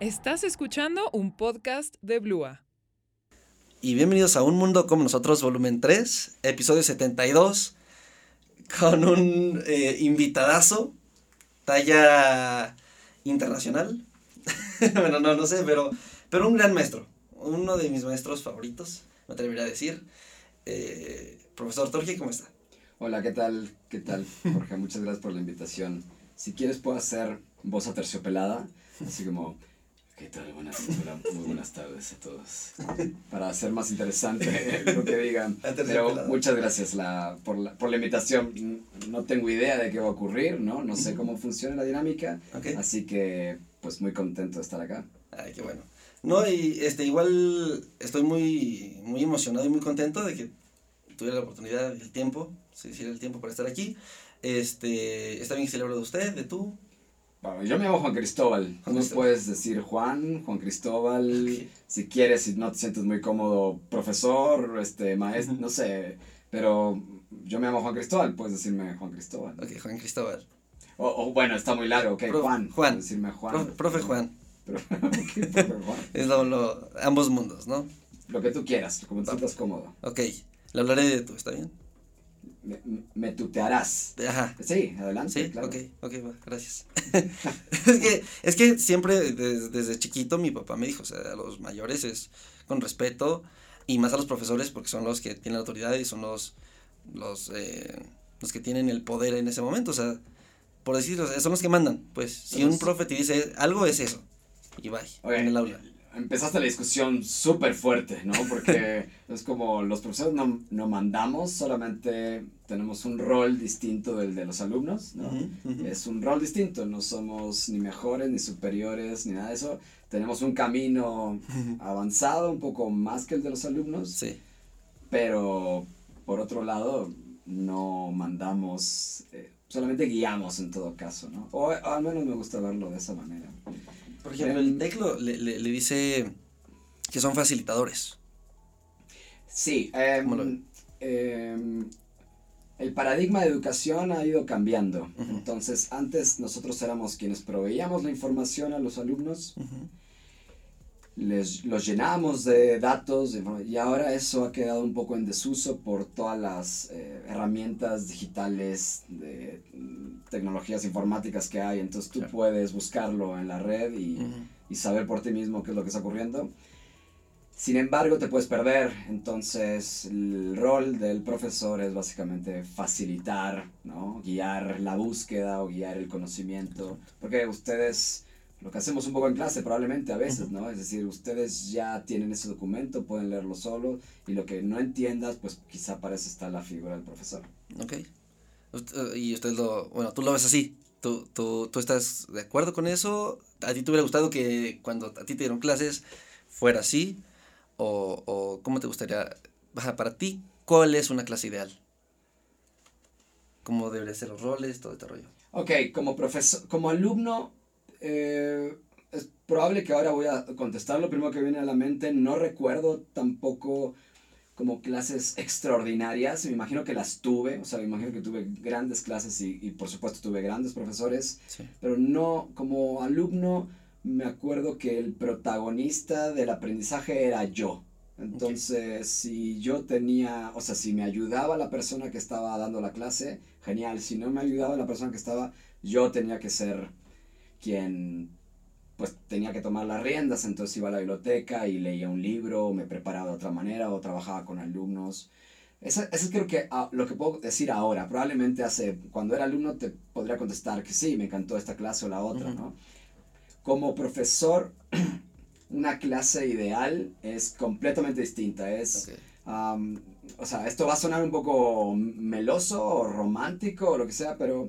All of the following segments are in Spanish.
Estás escuchando un podcast de Blua. Y bienvenidos a Un Mundo como Nosotros, volumen 3, episodio 72, con un eh, invitadazo, talla internacional. bueno, no, no sé, pero, pero un gran maestro, uno de mis maestros favoritos, me atrevería a decir. Eh, profesor Torque, ¿cómo está? Hola, ¿qué tal? ¿Qué tal, Jorge? Muchas gracias por la invitación. Si quieres puedo hacer voz aterciopelada, así como, ¿qué tal? Buenas, muy buenas tardes a todos. Para hacer más interesante lo que digan. Pero muchas gracias la, por, la, por la invitación. No tengo idea de qué va a ocurrir, ¿no? No sé cómo funciona la dinámica. Así que, pues muy contento de estar acá. Ay, qué bueno. No, y este, igual estoy muy, muy emocionado y muy contento de que tuviera la oportunidad el tiempo, si hiciera el tiempo para estar aquí. Este, está bien que se de usted, de tú. Bueno, yo me llamo Juan Cristóbal. no puedes decir Juan, Juan Cristóbal, si quieres, si no te sientes muy cómodo, profesor, este, maestro, no sé. Pero yo me llamo Juan Cristóbal, puedes decirme Juan Cristóbal. Ok, Juan Cristóbal. O, bueno, está muy largo, ok, Juan. Juan. Decirme Juan. Profe, Juan. es lo, ambos mundos, ¿no? Lo que tú quieras, como te sientas cómodo. Ok, le hablaré de tú, ¿está bien? Me, me, tutearás. Ajá. Sí, adelante. Sí, claro. ok, ok, gracias. es, que, es que siempre desde, desde chiquito mi papá me dijo, o sea, a los mayores es con respeto y más a los profesores porque son los que tienen la autoridad y son los, los, eh, los que tienen el poder en ese momento, o sea, por decirlo, son los que mandan, pues si un profe te dice algo es eso y bye, en el aula empezaste la discusión súper fuerte, ¿no? Porque es como los profesores no, no, mandamos, solamente tenemos un rol distinto del de los alumnos, ¿no? Es un rol distinto, no somos ni mejores, ni superiores, ni nada de eso. Tenemos un camino avanzado, un poco más que el de los alumnos. Sí. Pero, por otro lado, no mandamos, eh, solamente guiamos en todo caso, ¿no? O al menos me gusta verlo de esa manera. Por ejemplo, el teclo le, le, dice que son facilitadores. Sí. Em, em, el paradigma de educación ha ido cambiando. Entonces, antes nosotros éramos quienes proveíamos la información a los alumnos, les, los llenábamos de datos, y ahora eso ha quedado un poco en desuso por todas las eh, herramientas digitales de tecnologías informáticas que hay, entonces tú puedes buscarlo en la red y, y, saber por ti mismo qué es lo que está ocurriendo. Sin embargo, te puedes perder, entonces el rol del profesor es básicamente facilitar, ¿no? guiar la búsqueda o guiar el conocimiento, porque ustedes, lo que hacemos un poco en clase probablemente a veces, ¿no? Es decir, ustedes ya tienen ese documento, pueden leerlo solo y lo que no entiendas, pues quizá para eso está la figura del profesor. Ok. Eh, y usted lo, bueno, tú lo ves así. ¿Tú, tú, tú estás de acuerdo con eso? ¿A ti te hubiera gustado que cuando a ti te dieron clases fuera así? ¿O, o cómo te gustaría? Para ti, ¿cuál es una clase ideal? ¿Cómo deberían ser los roles, todo este rollo? Ok, como profesor, como alumno, eh, es probable que ahora voy a contestar lo primero que viene a la mente. No recuerdo tampoco como clases extraordinarias, me imagino que las tuve, o sea, me imagino que tuve grandes clases y, y por supuesto tuve grandes profesores, pero no, como alumno me acuerdo que el protagonista del aprendizaje era yo. Entonces, si yo tenía, o sea, si me ayudaba la persona que estaba dando la clase, genial. Si no me ayudaba la persona que estaba, yo tenía que ser quien pues tenía que tomar las riendas, entonces iba a la biblioteca y leía un libro, o me preparaba de otra manera, o trabajaba con alumnos. Eso, eso creo que ah, lo que puedo decir ahora. Probablemente hace, cuando era alumno te podría contestar que sí, me encantó esta clase o la otra, ¿no? Como profesor, una clase ideal es completamente distinta. Es, o sea, esto va a sonar un poco meloso o romántico o lo que sea, pero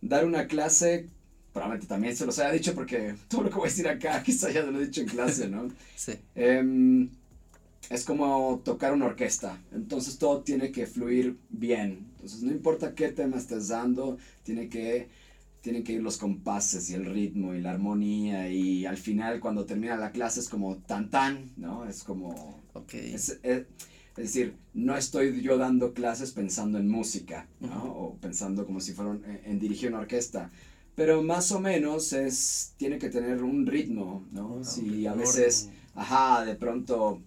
dar una clase probablemente también se los haya dicho porque todo lo que voy a decir acá quizá ya lo he dicho en clase, ¿no? sí. Em, es como tocar una orquesta, entonces todo tiene que fluir bien, entonces no importa qué tema estés dando, tiene que, tienen que ir los compases y el ritmo y la armonía y al final cuando termina la clase es como tan tan, ¿no? Es como... Ok. Es, es, decir, no estoy yo dando clases pensando en música, ¿no? O pensando como si fuera en dirigir una orquesta pero más o menos es, tiene que tener un ritmo, ¿no? Ah, si a veces, ajá, de pronto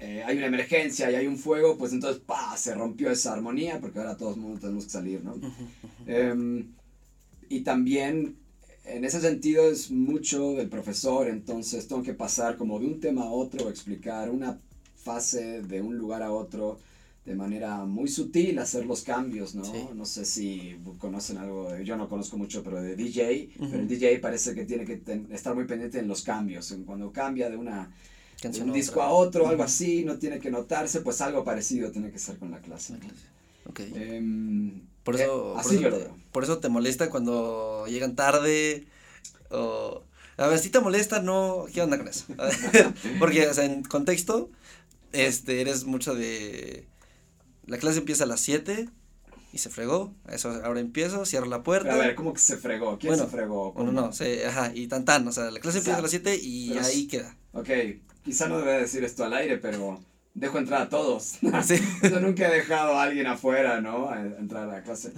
eh, hay una emergencia y hay un fuego, pues entonces, pa, se rompió esa armonía porque ahora todos mundo tenemos que salir, ¿no? Em, y también en ese sentido es mucho del profesor, entonces tengo que pasar como de un tema a otro, explicar una fase de un lugar a otro de manera muy sutil, hacer los cambios, ¿no? Sí. No sé si conocen algo, yo no conozco mucho, pero de DJ, pero el DJ parece que tiene que ten- estar muy pendiente en los cambios, en cuando cambia de una de un disco a otro, algo así, no tiene que notarse, pues algo parecido tiene que ser con la clase. La clase. Ok. Em, Por eh, eso, por, así eso yo te, por eso te molesta cuando llegan tarde o... A ver, si te molesta, no... ¿Qué onda con eso? Porque, o sea, en contexto, este, eres mucho de... La clase empieza a las 7 y se fregó. Eso, ahora empiezo, cierro la puerta. A ver, ¿cómo que se fregó? ¿Quién Bueno, se fregó? Bueno, no, se, ajá, y tan tan, o sea, la clase empieza a las 7 y ahí queda. Ok, quizá no debe decir esto al aire, pero dejo entrar a todos. Sí. Yo nunca he dejado a alguien afuera, ¿no? A entrar a la clase.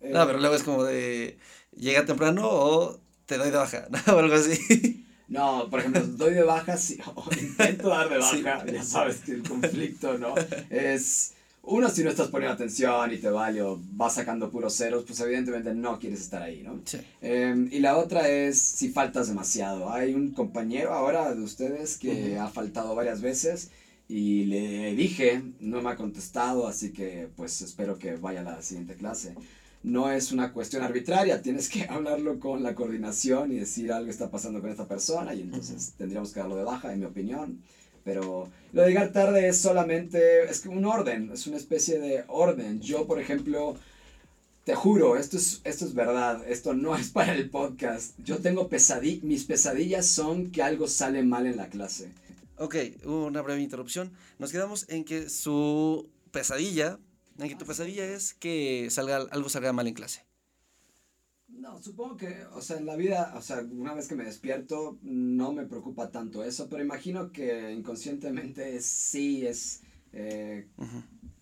Eh, No, pero luego es como de... Llega temprano o te doy de baja, ¿no? O algo así. No, por ejemplo, doy de baja, sí, o intento dar de Sí. baja, ya sabes que el conflicto, ¿no? Es, uno, si no estás poniendo atención y te vale o vas sacando puros ceros, pues evidentemente no quieres estar ahí, ¿no? Sí. Em, y la otra es si faltas demasiado. Hay un compañero ahora de ustedes que ha faltado varias veces y le dije, no me ha contestado, así que pues espero que vaya a la siguiente clase. No es una cuestión arbitraria, tienes que hablarlo con la coordinación y decir algo está pasando con esta persona y entonces tendríamos que darlo de baja, en mi opinión. Pero lo de llegar tarde es solamente, es que un orden, es una especie de orden. Yo, por ejemplo, te juro, esto es, esto es verdad, esto no es para el podcast. Yo tengo pesadillas, mis pesadillas son que algo sale mal en la clase. Ok, una breve interrupción. Nos quedamos en que su pesadilla, en que tu pesadilla es que salga algo salga mal en clase. No, supongo que, o sea, en la vida, o sea, una vez que me despierto, no me preocupa tanto eso, pero imagino que inconscientemente sí es, eh,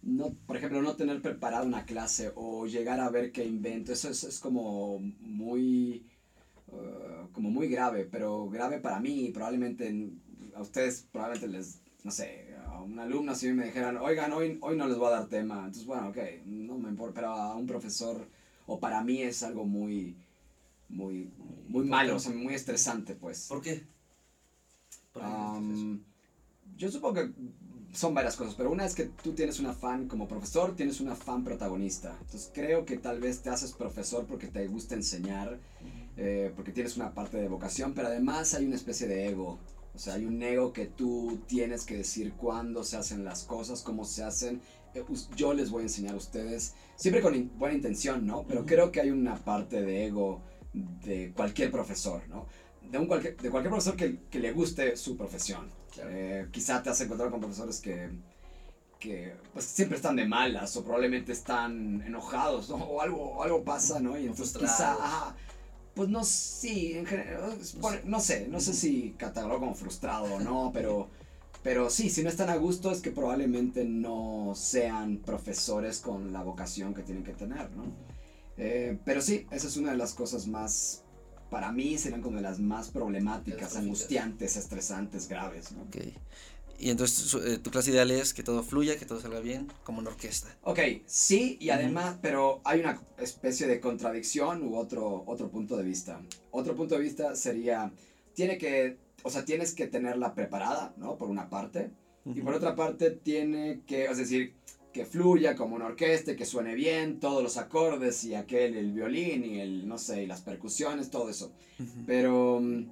no, por ejemplo, no tener preparada una clase o llegar a ver qué invento, eso es, es como muy, eh, como muy grave, pero grave para mí, probablemente en- a ustedes probablemente les, no sé, a un alumno si me dijeran, oigan, hoy, hoy no les voy a dar tema, entonces bueno, ok, no me importa, pero a un profesor, o para mí es algo muy, muy, muy malo, o sea, muy estresante, pues. ¿Por qué? ¿Por qué yo supongo que son varias cosas, pero una es que tú tienes un afán como profesor, tienes un afán protagonista. Entonces creo que tal vez te haces profesor porque te gusta enseñar, eh, porque tienes una parte de vocación, pero además hay una especie de ego. O sea, hay un ego que tú tienes que decir cuándo se hacen las cosas, cómo se hacen. Eh, Yo les voy a enseñar a ustedes, siempre con in- buena intención, ¿no? Pero Ujú. creo que hay una parte de ego de cualquier profesor, ¿no? De, un cualquier, de cualquier profesor que, que le guste su profesión. Claro. Eh, quizá te has encontrado con profesores que, que pues, siempre están de malas o probablemente están enojados ¿no? o algo, algo pasa, ¿no? Y entonces frustrados. quizá, ajá, pues no, sí, en general, es por- no sé, no sé si catalogo como frustrado o no, pero, pero sí, si no están a gusto es que probablemente no sean profesores con la vocación que tienen que tener, ¿no? Eh, pero sí, esa es una de las cosas más, para mí serían como de las más problemáticas, angustiantes, estresantes, graves, ¿no? Ok. Y entonces su- eh, tu clase ideal es que todo fluya, que todo salga bien, como una orquesta. Ok, sí, y además, pero hay una especie de contradicción u otro, otro punto de vista. Otro punto de vista sería, tiene que, o sea, tienes que tenerla preparada, ¿no? Por una parte. Y por otra parte, tiene que, es decir, que fluya como una orquesta, que suene bien, todos los acordes y aquel, el violín y el, no sé, y las percusiones, todo eso. Pero mm,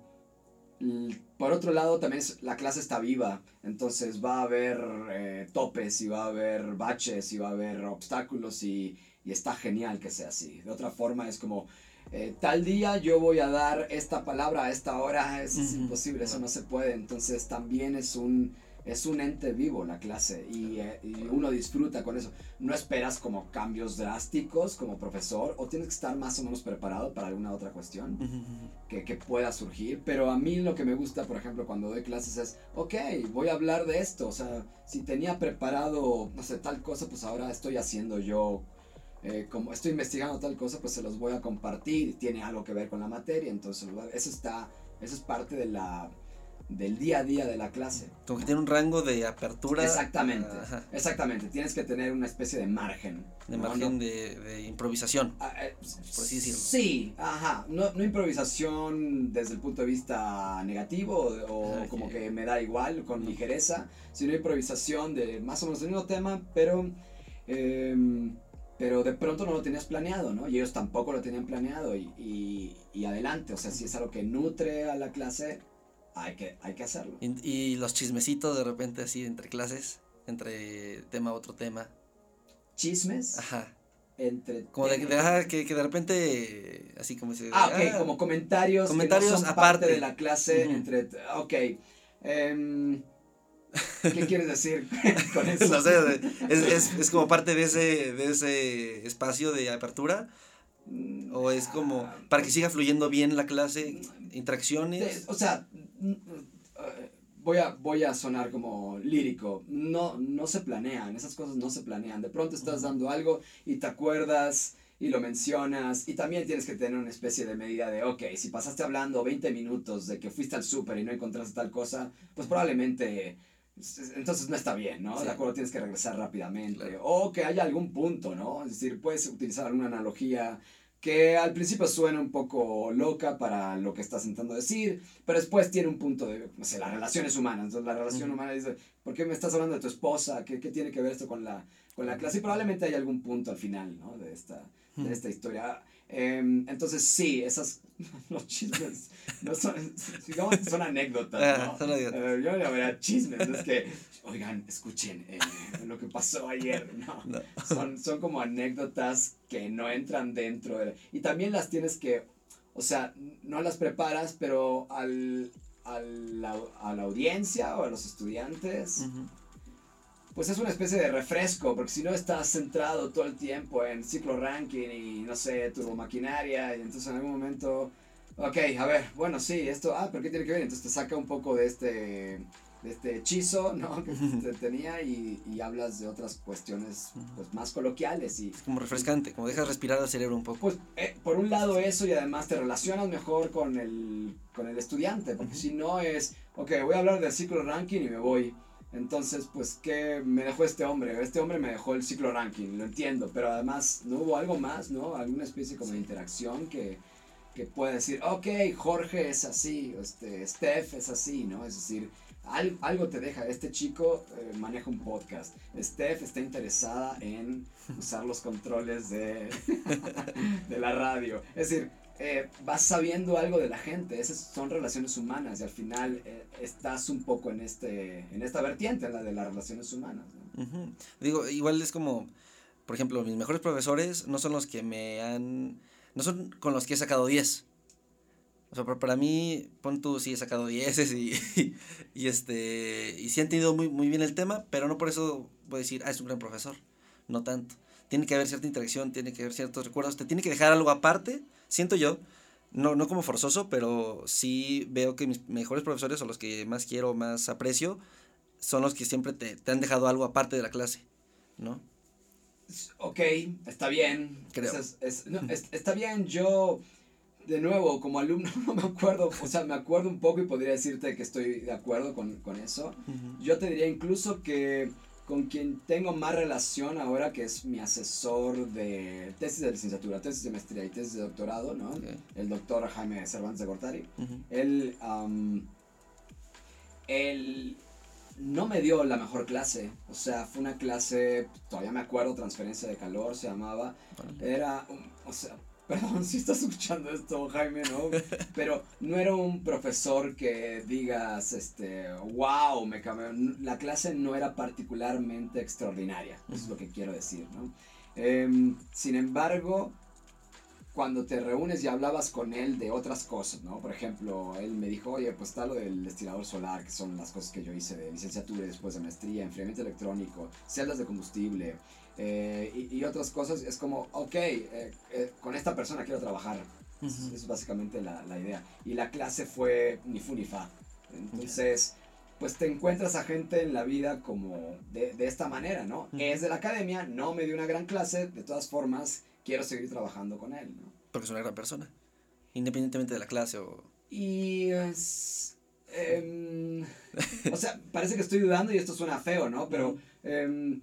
por otro lado también es- la clase está viva, entonces va a haber eh, topes y va a haber baches y va a haber obstáculos y, y está genial que sea así. De otra forma es como, eh, tal día yo voy a dar esta palabra a esta hora, eso es imposible, eso no se puede, entonces también es un... Es un ente vivo la clase y, eh, y uno disfruta con eso. No esperas como cambios drásticos como profesor o tienes que estar más o menos preparado para alguna otra cuestión que pueda surgir, pero a mí lo que me gusta, por ejemplo, cuando doy clases es, ok, voy a hablar de esto, o sea, si tenía preparado, no sé, tal cosa, pues ahora estoy haciendo yo eh, como estoy investigando tal cosa, pues se los voy a compartir, tiene algo que ver con la materia, entonces eso está, eso es parte de la, del día a día de la clase. Como que tiene un rango de apertura. Exactamente, exactamente. Tienes que tener una especie de margen. De margen de, de, improvisación. Ah, eh, por así decirlo. Sí, ajá. No, no, improvisación desde el punto de vista negativo o, como que me da igual, con ligereza, sino improvisación de más o menos el mismo tema, pero... Em, pero de pronto no lo tenías planeado, ¿no? Y ellos tampoco lo tenían planeado y, y, y adelante, o sea, si es algo que nutre a la clase, hay que, hay que hacerlo. Y, los chismecitos de repente así entre clases, entre tema a otro tema. ¿Chismes? Ajá. Entre como de, de que, que, de repente así como se ah ok como comentarios comentarios que no son aparte parte de la clase entre ok um, ¿Qué quieres decir con eso? no sé, es, es, es, como parte de ese, de ese espacio de apertura ¿O es como para que siga fluyendo bien la clase, interacciones? O sea, voy a, voy a sonar como lírico. No, no se planean, esas cosas no se planean. De pronto estás dando algo y te acuerdas y lo mencionas y también tienes que tener una especie de medida de, ok, si pasaste hablando 20 minutos de que fuiste al súper y no encontraste tal cosa, pues probablemente entonces no está bien, ¿no? De acuerdo, tienes que regresar rápidamente. O que haya algún punto, ¿no? Es decir, puedes utilizar una analogía que al principio suena un poco loca para lo que estás intentando decir, pero después tiene un punto de, no sé, las relaciones humanas. Entonces la relación humana dice, ¿por qué me estás hablando de tu esposa? ¿Qué, qué tiene que ver esto con la, con la clase? Y probablemente hay algún punto al final, ¿no? De esta, de esta historia. Em, entonces sí, esas los chismes no son, digamos son anécdotas, ah, ¿no? Eh, yo no vería chismes, es que, oigan, escuchen eh, lo que pasó ayer, ¿no? Son, son como anécdotas que no entran dentro y también las tienes que, o sea, no las preparas, pero al, al a la audiencia o a los estudiantes pues es una especie de refresco, porque si no estás centrado todo el tiempo en ciclo ranking y no sé, turbomaquinaria, y entonces en algún momento, ok, a ver, bueno, sí, esto, ah, pero ¿qué tiene que ver? Entonces te saca un poco de este, de este hechizo, ¿no? Que te tenía y, y, hablas de otras cuestiones pues, más coloquiales y... Es como refrescante, como dejas respirar al cerebro un poco. Pues eh, por un lado eso y además te relacionas mejor con el, con el estudiante, porque si no es, ok, voy a hablar del ciclo ranking y me voy entonces, pues, ¿qué me dejó este hombre? Este hombre me dejó el ciclo ranking, lo entiendo, pero además no hubo algo más, ¿no? Alguna especie como de interacción que, que pueda decir, ok, Jorge es así, este, Steph es así, ¿no? Es decir, algo te deja, este chico eh, maneja un podcast, Steph está interesada en usar los controles de, de la radio. Es decir, eh, vas sabiendo algo de la gente, esas son relaciones humanas y al final eh, estás un poco en, este, en esta vertiente, la de las relaciones humanas. Digo, igual es como, por ejemplo, mis mejores profesores no son los que me han, no son con los que he sacado 10. O sea, para mí, pon tú, sí he sacado 10 y, y, este, y sí he entendido muy, muy bien el tema, pero no por eso voy a decir, ah, es un gran profesor. No tanto. Tiene que haber cierta interacción, tiene que haber ciertos recuerdos, te tiene que dejar algo aparte siento yo, no, no como forzoso, pero sí veo que mis mejores profesores o los que más quiero, más aprecio, son los que siempre te, te han dejado algo aparte de la clase, ¿no? Ok, está bien. Creo. está bien, yo, de nuevo, como alumno no me acuerdo, o sea, me acuerdo un poco y podría decirte que estoy de acuerdo con, con eso. Yo te diría incluso que con quien tengo más relación ahora, que es mi asesor de tesis de licenciatura, tesis de maestría y tesis de doctorado, ¿no? El doctor Jaime Cervantes de Gortari. Él, él no me dio la mejor clase, o sea, fue una clase, todavía me acuerdo, transferencia de calor se llamaba. Era, o sea, Perdón si estás escuchando esto, Jaime, ¿no? Pero no era un profesor que digas, este, wow, me cambió. La clase no era particularmente extraordinaria, es lo que quiero decir, ¿no? Em, sin embargo, cuando te reúnes y hablabas con él de otras cosas, ¿no? Por ejemplo, él me dijo, oye, pues está lo del destilador solar, que son las cosas que yo hice de licenciatura y después de maestría, enfriamiento electrónico, celdas de combustible, eh, y, otras cosas, es como, ok, eh, eh, con esta persona quiero trabajar. Esa es básicamente la, la, idea. Y la clase fue ni fu ni fa. Entonces, pues te encuentras a gente en la vida como de, de esta manera, ¿no? Es de la academia, no me dio una gran clase, de todas formas, quiero seguir trabajando con él, ¿no? Porque es una gran persona. Independientemente de la clase o... Y es... em, o sea, parece que estoy dudando y esto suena feo, ¿no? Pero em,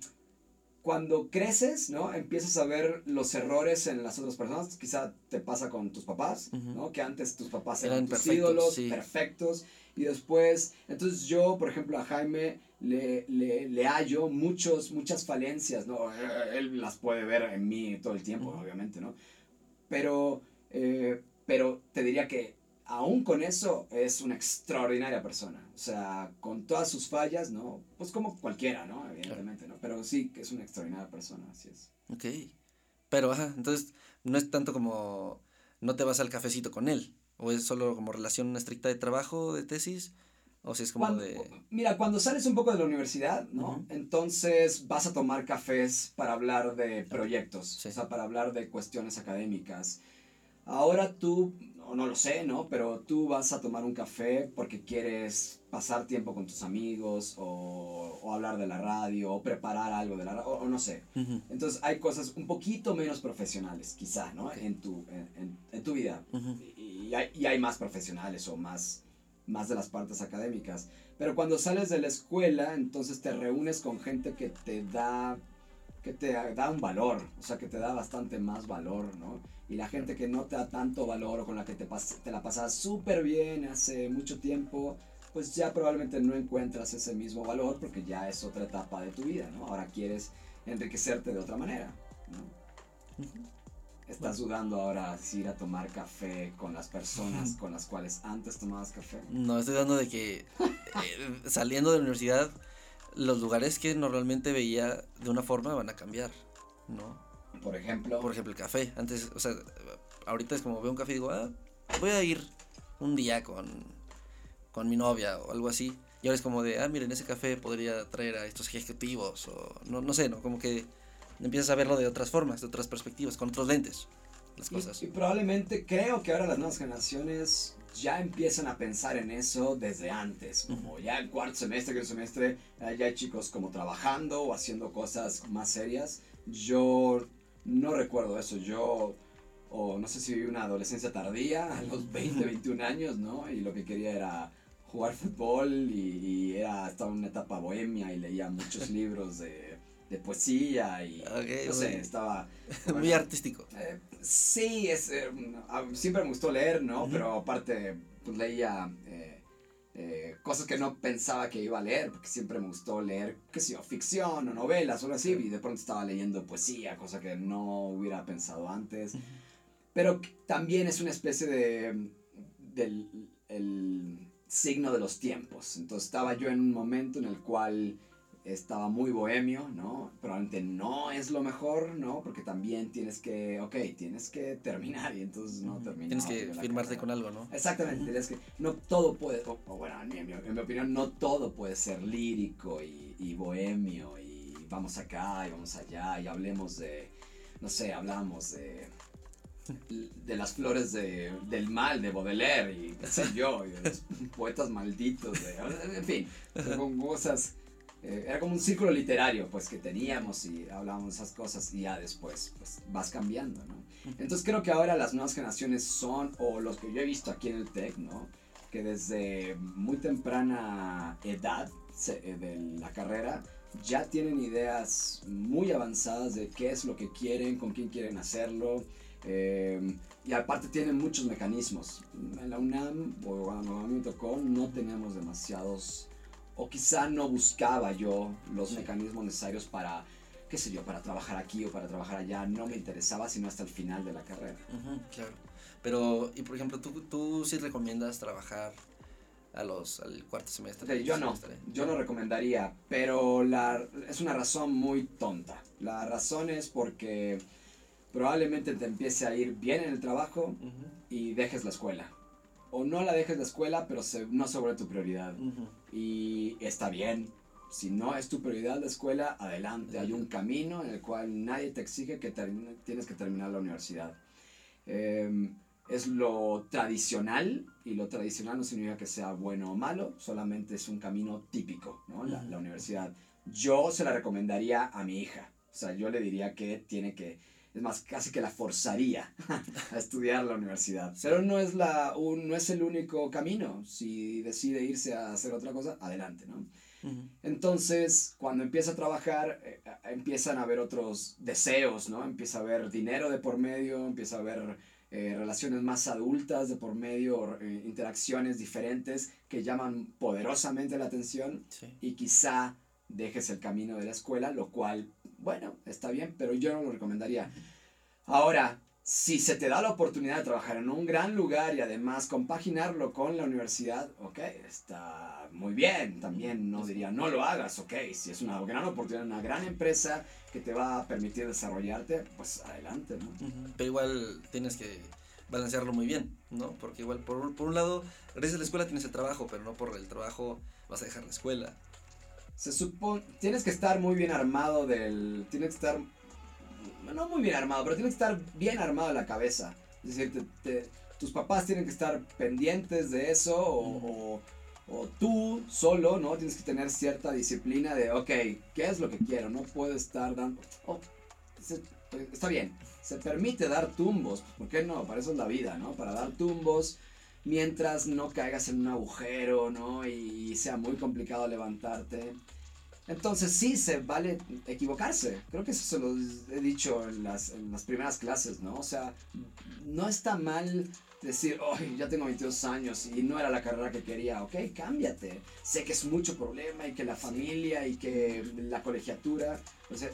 cuando creces, ¿no? Empiezas a ver los errores en las otras personas. Quizá te pasa con tus papás. ¿no? Que antes tus papás eran, Eran tus perfectos, ídolos, sí. perfectos. Y después, entonces yo, por ejemplo, a Jaime le, le, le hallo muchos, muchas falencias, ¿no? Eh, Él las puede ver en mí todo el tiempo, obviamente, ¿no? Pero, eh, pero te diría que aún con eso es una extraordinaria persona. O sea, con todas sus fallas, ¿no? Pues como cualquiera, ¿no? Evidentemente, ¿no? Pero sí que es una extraordinaria persona, así es. Ok. Pero, ajá, entonces no es tanto como no te vas al cafecito con él. O es solo como relación estricta de trabajo, de tesis. O si es como Cuando- de... Mira, cuando sales un poco de la universidad, ¿no? Entonces vas a tomar cafés para hablar de proyectos, Sí. o sea, para hablar de cuestiones académicas. Ahora tú, o no lo sé, ¿no? Pero tú vas a tomar un café porque quieres pasar tiempo con tus amigos o, o hablar de la radio o preparar algo de la radio, o, no sé. Entonces hay cosas un poquito menos profesionales, quizá, ¿no? En, tu, en, en- en tu vida. y hay, y hay más profesionales o más, más de las partes académicas. Pero cuando sales de la escuela, entonces te reúnes con gente que te da que te da un valor, o sea, que te da bastante más valor, ¿no? Y la gente que no te da tanto valor o con la que te, la pasas súper bien hace mucho tiempo, pues ya probablemente no encuentras ese mismo valor porque ya es otra etapa de tu vida, ¿no? Ahora quieres enriquecerte de otra manera, ¿no? ¿Estás dudando ahora si ir a tomar café con las personas con las cuales antes tomabas café? No, estoy dando de que eh, saliendo de la universidad, los lugares que normalmente veía de una forma van a cambiar, ¿no? Por ejemplo, Por ejemplo, el café. Antes, o sea, ahorita es como veo un café y digo, ah, voy a ir un día con, con mi novia o algo así. Y ahora es como de, ah, miren, ese café podría traer a estos ejecutivos o no, no sé, ¿no? Como que empiezas a verlo de otras formas, de otras perspectivas, con otros lentes, las y, cosas. y probablemente creo que ahora las nuevas generaciones ya empiezan a pensar en eso desde antes, como ya el cuarto semestre, quinto semestre, ya hay chicos como trabajando o haciendo cosas más serias. Yo no recuerdo eso, yo, o no sé si viví una adolescencia tardía, a los 20, 21 años, ¿no? Y lo que quería era jugar fútbol y, y era, estaba en una etapa bohemia y leía muchos libros de, de poesía y, no sé, muy- estaba... Muy artístico. eh, sí, es, eh, siempre me gustó leer, ¿no? Pero aparte, pues leía eh, eh, cosas que no pensaba que iba a leer, porque siempre me gustó leer, qué sé yo, ficción o novelas o algo así, y de pronto estaba leyendo poesía, cosa que no hubiera pensado antes. Pero también es una especie de. del el signo de los tiempos. Entonces estaba yo en un momento en el cual estaba muy bohemio, ¿no? Probablemente no es lo mejor, ¿no? Porque también tienes que, ok, tienes que terminar y entonces no terminas. Tienes que firmarte con algo, ¿no? Exactamente, tienes que, no todo puede, o, o bueno, en mi, en opinión, no todo puede ser lírico y, y bohemio y vamos acá y vamos allá y hablemos de, no sé, hablamos de, de las flores de, del mal de Baudelaire y qué sé yo, y de los poetas malditos, de- en fin, con cosas, eh, era como un círculo literario pues que teníamos y hablábamos esas cosas y ya después pues vas cambiando, ¿no? Entonces creo que ahora las nuevas generaciones son, o los que yo he visto aquí en el TEC, ¿no? Que desde muy temprana edad eh, de la carrera ya tienen ideas muy avanzadas de qué es lo que quieren, con quién quieren hacerlo. eh, y aparte tienen muchos mecanismos. En la UNAM, o cuando a mí me tocó, no teníamos demasiados, o quizá no buscaba yo los mecanismos necesarios para, qué sé yo, para trabajar aquí o para trabajar allá. No me interesaba sino hasta el final de la carrera. Ujú, claro. Pero, y por ejemplo, ¿tú, tú sí recomiendas trabajar a los, al cuarto semestre? Ok, yo no, semestre? yo no recomendaría, pero la, es una razón muy tonta. La razón es porque probablemente te empiece a ir bien en el trabajo Ujú, y dejes la escuela. O no la dejes la escuela, pero se, no sobre tu prioridad. ujú. Y está bien. Si no es tu prioridad la escuela, adelante. Hay un camino en el cual nadie te exige que termine- tienes que terminar la universidad. Eh, es lo tradicional y lo tradicional no significa que sea bueno o malo, solamente es un camino típico, ¿no? La, la universidad. Yo se la recomendaría a mi hija, o sea, yo le diría que tiene que, es más, casi que la forzaría a estudiar la universidad. Pero no es, la, un, no es el único camino. Si decide irse a hacer otra cosa, adelante, ¿no? Entonces, cuando empieza a trabajar, eh, empiezan a haber otros deseos, ¿no? Empieza a haber dinero de por medio, empieza a haber eh, relaciones más adultas de por medio, eh, interacciones diferentes que llaman poderosamente la atención Sí. y quizá dejes el camino de la escuela, lo cual, bueno, está bien, pero yo no lo recomendaría. Ahora, si se te da la oportunidad de trabajar en un gran lugar y además compaginarlo con la universidad, ok, está muy bien. También no diría no lo hagas, ok. Si es una gran oportunidad, una gran empresa que te va a permitir desarrollarte, pues adelante, ¿no? Pero igual tienes que balancearlo muy bien, ¿no? Porque igual por, un- por un lado, gracias a la escuela tienes el trabajo, pero no por el trabajo vas a dejar la escuela. Se supone, tienes que estar muy bien armado del, tienes que estar, no muy bien armado, pero tienes que estar bien armado de la cabeza. Es decir, te- te- tus papás tienen que estar pendientes de eso o, o- o tú solo, ¿no? Tienes que tener cierta disciplina de, ok, ¿qué es lo que quiero? No puedo estar dando, oh, se- está bien, se permite dar tumbos, ¿por qué no? Para eso es la vida, ¿no? Para dar tumbos mientras no caigas en un agujero, ¿no? Y sea muy complicado levantarte. Entonces sí, se vale equivocarse. Creo que eso se lo he dicho en las, en las primeras clases, ¿no? O sea, no está mal decir, ay, ya tengo 22 años y no era la carrera que quería. Ok, cámbiate. Sé que es mucho problema y que la familia y que la colegiatura. O sea,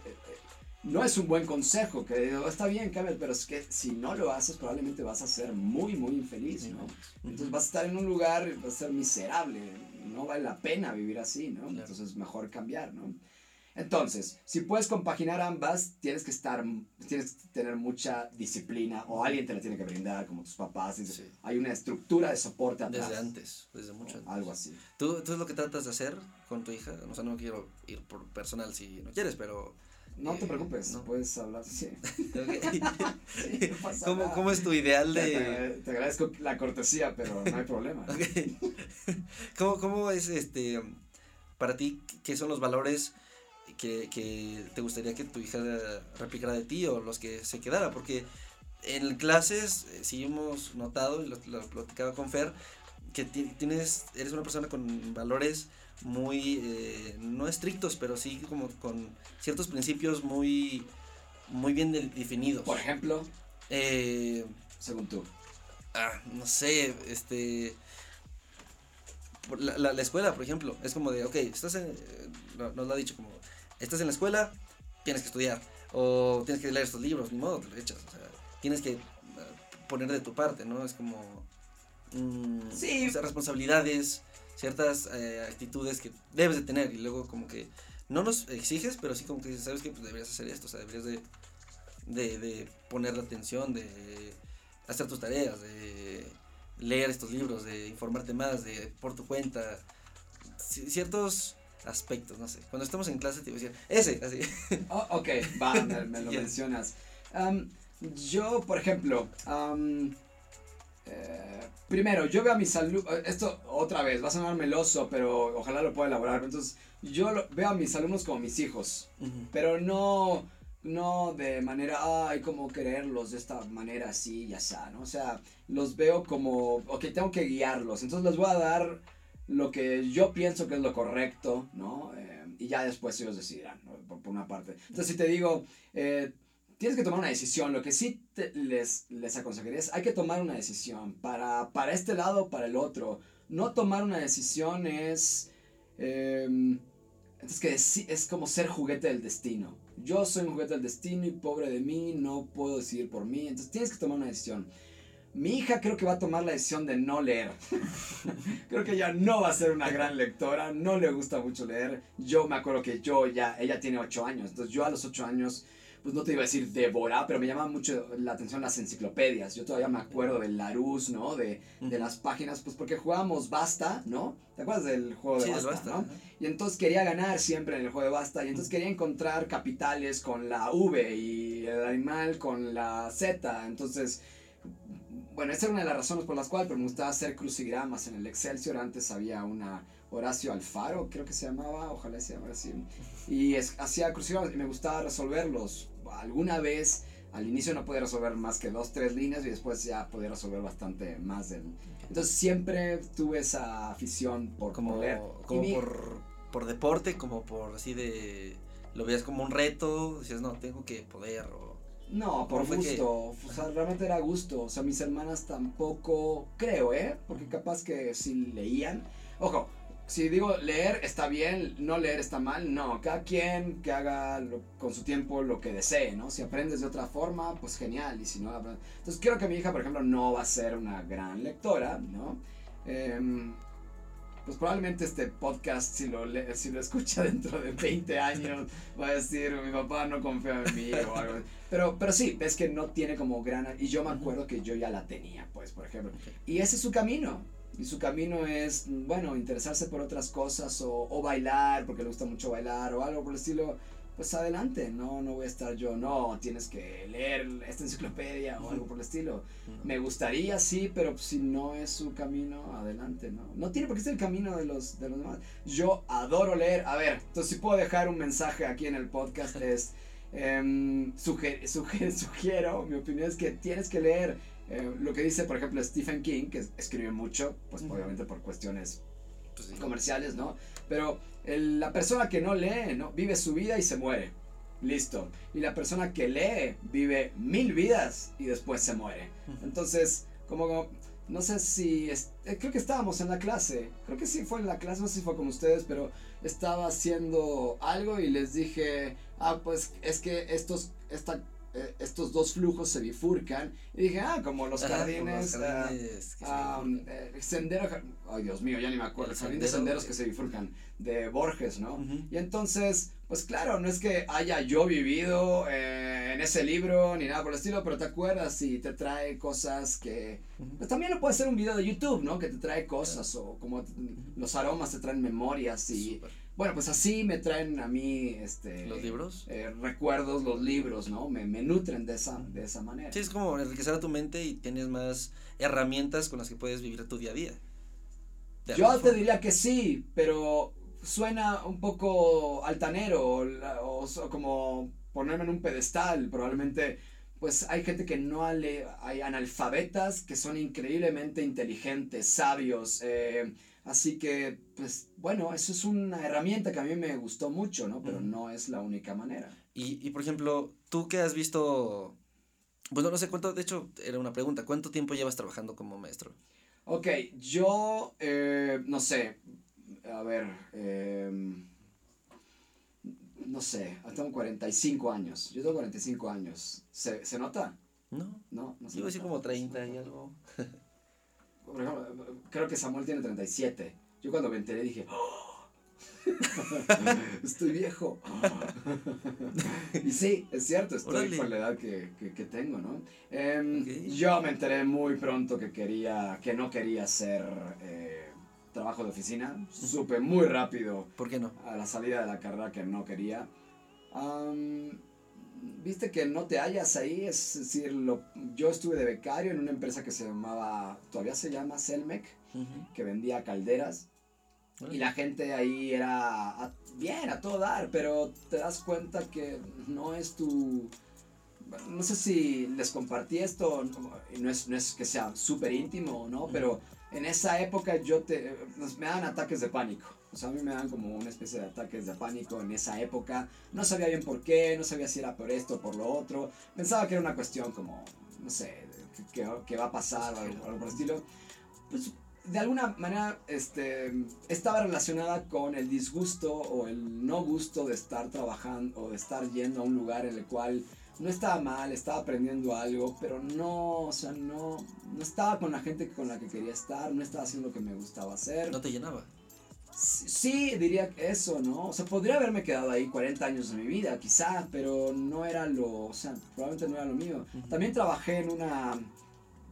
no es un buen consejo, que está bien, cámbiate, pero es que si no lo haces probablemente vas a ser muy, muy infeliz, ¿no? Entonces vas a estar en un lugar, vas a ser miserable, no vale la pena vivir así, ¿no? Entonces mejor cambiar, ¿no? Entonces, si puedes compaginar ambas, tienes que estar, tienes que tener mucha disciplina o alguien te la tiene que brindar, como tus papás. Sí. Hay una estructura de soporte atrás. Desde antes, desde mucho antes. Algo así. ¿Tú, ¿Tú es lo que tratas de hacer con tu hija? O sea, no quiero ir por personal si no quieres, pero... No te preocupes, no. puedes hablar. Sí. no ¿Cómo. ¿Cómo es tu ideal de...? te- te agradezco la cortesía, pero no hay problema. ¿Cómo, ¿Cómo es este para ti qué son los valores que, que te gustaría que tu hija replicara de ti o los que se quedara? Porque en clases eh, sí hemos notado, y lo, lo platicaba con Fer, que ti- tienes, eres una persona con valores muy, eh, no estrictos, pero sí como con ciertos principios muy, muy bien de- definidos. Por ejemplo, Eh, según tú. ah, no sé, este... La, la, la escuela, por ejemplo, es como de, ok, estás en, eh, no- nos lo ha dicho como, estás en la escuela, tienes que estudiar, o tienes que leer estos libros, ni modo, te lo echas, o sea, tienes que ah, poner de tu parte, ¿no? Es como, mm, Sí. o sea, responsabilidades, ciertas eh, actitudes que debes de tener, y luego como que no nos exiges, pero sí como que sabes que pues, deberías hacer esto, o sea, deberías de, de, de poner la atención, de hacer tus tareas, de leer estos libros, de informarte más, de por tu cuenta, ci- ciertos aspectos, no sé. Cuando estamos en clase te iba a decir, ese, así. Oh, ok, va, me, me lo mencionas. Am, yo, por ejemplo, am, eh, primero, yo veo a mis alumnos, esto otra vez, va a sonar meloso, pero ojalá lo pueda elaborar. Entonces, yo lo- veo a mis alumnos como mis hijos, pero no, no de manera, ay, como quererlos de esta manera así, ya está, ¿no? O sea, los veo como, ok, tengo que guiarlos, entonces les voy a dar lo que yo pienso que es lo correcto, ¿no? Eh, y ya después ellos decidirán, ¿no? por, por una parte. Entonces, si te digo, eh, tienes que tomar una decisión, lo que sí les, les aconsejaría es, hay que tomar una decisión para, para este lado o para el otro. No tomar una decisión es... em, entonces que es, es como ser juguete del destino. Yo soy un juguete del destino y pobre de mí, no puedo decidir por mí. Entonces tienes que tomar una decisión. Mi hija creo que va a tomar la decisión de no leer. creo que ella no va a ser una gran lectora, no le gusta mucho leer. Yo me acuerdo que yo ya, ella tiene 8 años, entonces yo a los 8 años, pues no te iba a decir devorar, pero me llama mucho la atención las enciclopedias. Yo todavía me acuerdo del Larousse, ¿no? De, de las páginas, pues porque jugábamos Basta, ¿no? ¿Te acuerdas del juego de Sí, Basta, basta. Y entonces quería ganar siempre en el juego de basta. Y entonces quería encontrar capitales con la V y el animal con la Z. Entonces bueno, esa era una de las razones por las cuales, pero me gustaba hacer crucigramas en el Excelsior. Antes había una Horacio Alfaro, creo que se llamaba, ojalá se llamara así. Y es, hacía crucigramas y me gustaba resolverlos. Alguna vez, al inicio no podía resolver más que dos, tres líneas y después ya podía resolver bastante más del... Entonces siempre tuve esa afición por como, poder. como por, por deporte, como por así de... Lo veías como un reto, decías, no, tengo que poder o... No, por que- gusto. O sea, realmente era gusto. O sea, mis hermanas tampoco, creo, ¿eh? Porque capaz que si leían. Ojo, si digo leer está bien, no leer está mal. No, cada quien que haga lo- con su tiempo lo que desee, ¿no? Si aprendes de otra forma, pues genial. Y si no, aprendes- Entonces, creo que mi hija, por ejemplo, no va a ser una gran lectora, ¿no? Em, pues probablemente este podcast, si lo, le- si lo escucha dentro de 20 años, va a decir, mi papá no confía en mí o algo. Pero, pero sí, ves que no tiene como gran... Y yo me acuerdo que yo ya la tenía, pues, por ejemplo. Y ese es su camino. Y su camino es, bueno, interesarse por otras cosas o, o bailar, porque le gusta mucho bailar o algo por el estilo. Pues adelante, no, no voy a estar yo, no, tienes que leer esta enciclopedia o algo por el estilo. Me gustaría, sí, pero si no es su camino, adelante, ¿no? No tiene por qué ser el camino de los, de los demás. Yo adoro leer. A ver, entonces si puedo dejar un mensaje aquí en el podcast es, em, suge- suge- sugiero, mi opinión es que tienes que leer eh, lo que dice, por ejemplo, Stephen King, que escribe mucho, pues Ujú. obviamente por cuestiones Pues sí. comerciales, ¿no? Pero el- la persona que no lee, ¿no? Vive su vida y se muere. Listo. Y la persona que lee vive mil vidas y después se muere. Ujú. Entonces, como, no sé si, es- eh, creo que estábamos en la clase, creo que sí fue en la clase, no sé si fue con ustedes, pero estaba haciendo algo y les dije, ah, pues es que estos, esta, eh, estos dos flujos se bifurcan. Y dije, ah, como los Ajá, jardines, los ah, jardines ah, bifurcan. eh, sendero, ay Dios mío, ya ni me acuerdo, El jardín de sendero, senderos eh. que se bifurcan, de Borges, ¿no? Y entonces, pues claro, no es que haya yo vivido eh, en ese libro ni nada por el estilo, pero te acuerdas y te trae cosas que... Pues también lo puede ser un video de YouTube, ¿no? Que te trae cosas o como los aromas te traen memorias y... Bueno, pues así me traen a mí, este... ¿Los libros? eh, recuerdos, los libros, ¿no? Me, me nutren de esa, de esa manera. Sí, es como enriquecer a tu mente y tienes más herramientas con las que puedes vivir tu día a día. Yo te forma. diría que sí, pero suena un poco altanero o, como ponerme en un pedestal. Probablemente, pues hay gente que no ale, hay analfabetas que son increíblemente inteligentes, sabios. eh, así que, pues bueno, eso es una herramienta que a mí me gustó mucho, ¿no? Pero no es la única manera. Y, y por ejemplo, tú que has visto, bueno, no sé cuánto, de hecho, era una pregunta, ¿cuánto tiempo llevas trabajando como maestro? Ok, yo, eh, no sé, a ver, em, no sé, tengo 45 años, yo tengo 45 años, ¿se, ¿se nota? No, No, no se iba a decir nota. como 30 y algo. Por ejemplo, creo que Samuel tiene 37, yo cuando me enteré dije, "Oh, estoy viejo. y sí, es cierto, estoy Órale. con la edad que, que, que tengo, ¿no? Em, Ok. Yo me enteré muy pronto que quería, que no quería hacer eh, trabajo de oficina. Supe muy rápido ¿Por qué no? a la salida de la carrera que no quería. Am, Viste que no te hallas ahí, es decir, lo, yo estuve de becario en una empresa que se llamaba, todavía se llama Celmec, Ujú. que vendía calderas. Y la gente ahí era a- bien, a todo dar, pero te das cuenta que no es tu... No sé si les compartí esto, no- es, no es que sea súper íntimo, ¿no? Pero en esa época yo te... Me daban ataques de pánico. Sea, a mí me dan como una especie de ataques de pánico en esa época. No sabía bien por qué, no sabía si era por esto o por lo otro. Pensaba que era una cuestión como, no sé, que va a pasar o algo, algo por el estilo. Pues de alguna manera este, estaba relacionada con el disgusto o el no gusto de estar trabajando o de estar yendo a un lugar en el cual no estaba mal, estaba aprendiendo algo, pero no, o sea, no, no estaba con la gente con la que quería estar, no estaba haciendo lo que me gustaba hacer. No te llenaba. Sí, diría eso, ¿no? O sea, podría haberme quedado ahí 40 años de mi vida, quizá, pero no era lo, o sea, probablemente no era lo mío. Ujú. También trabajé en una,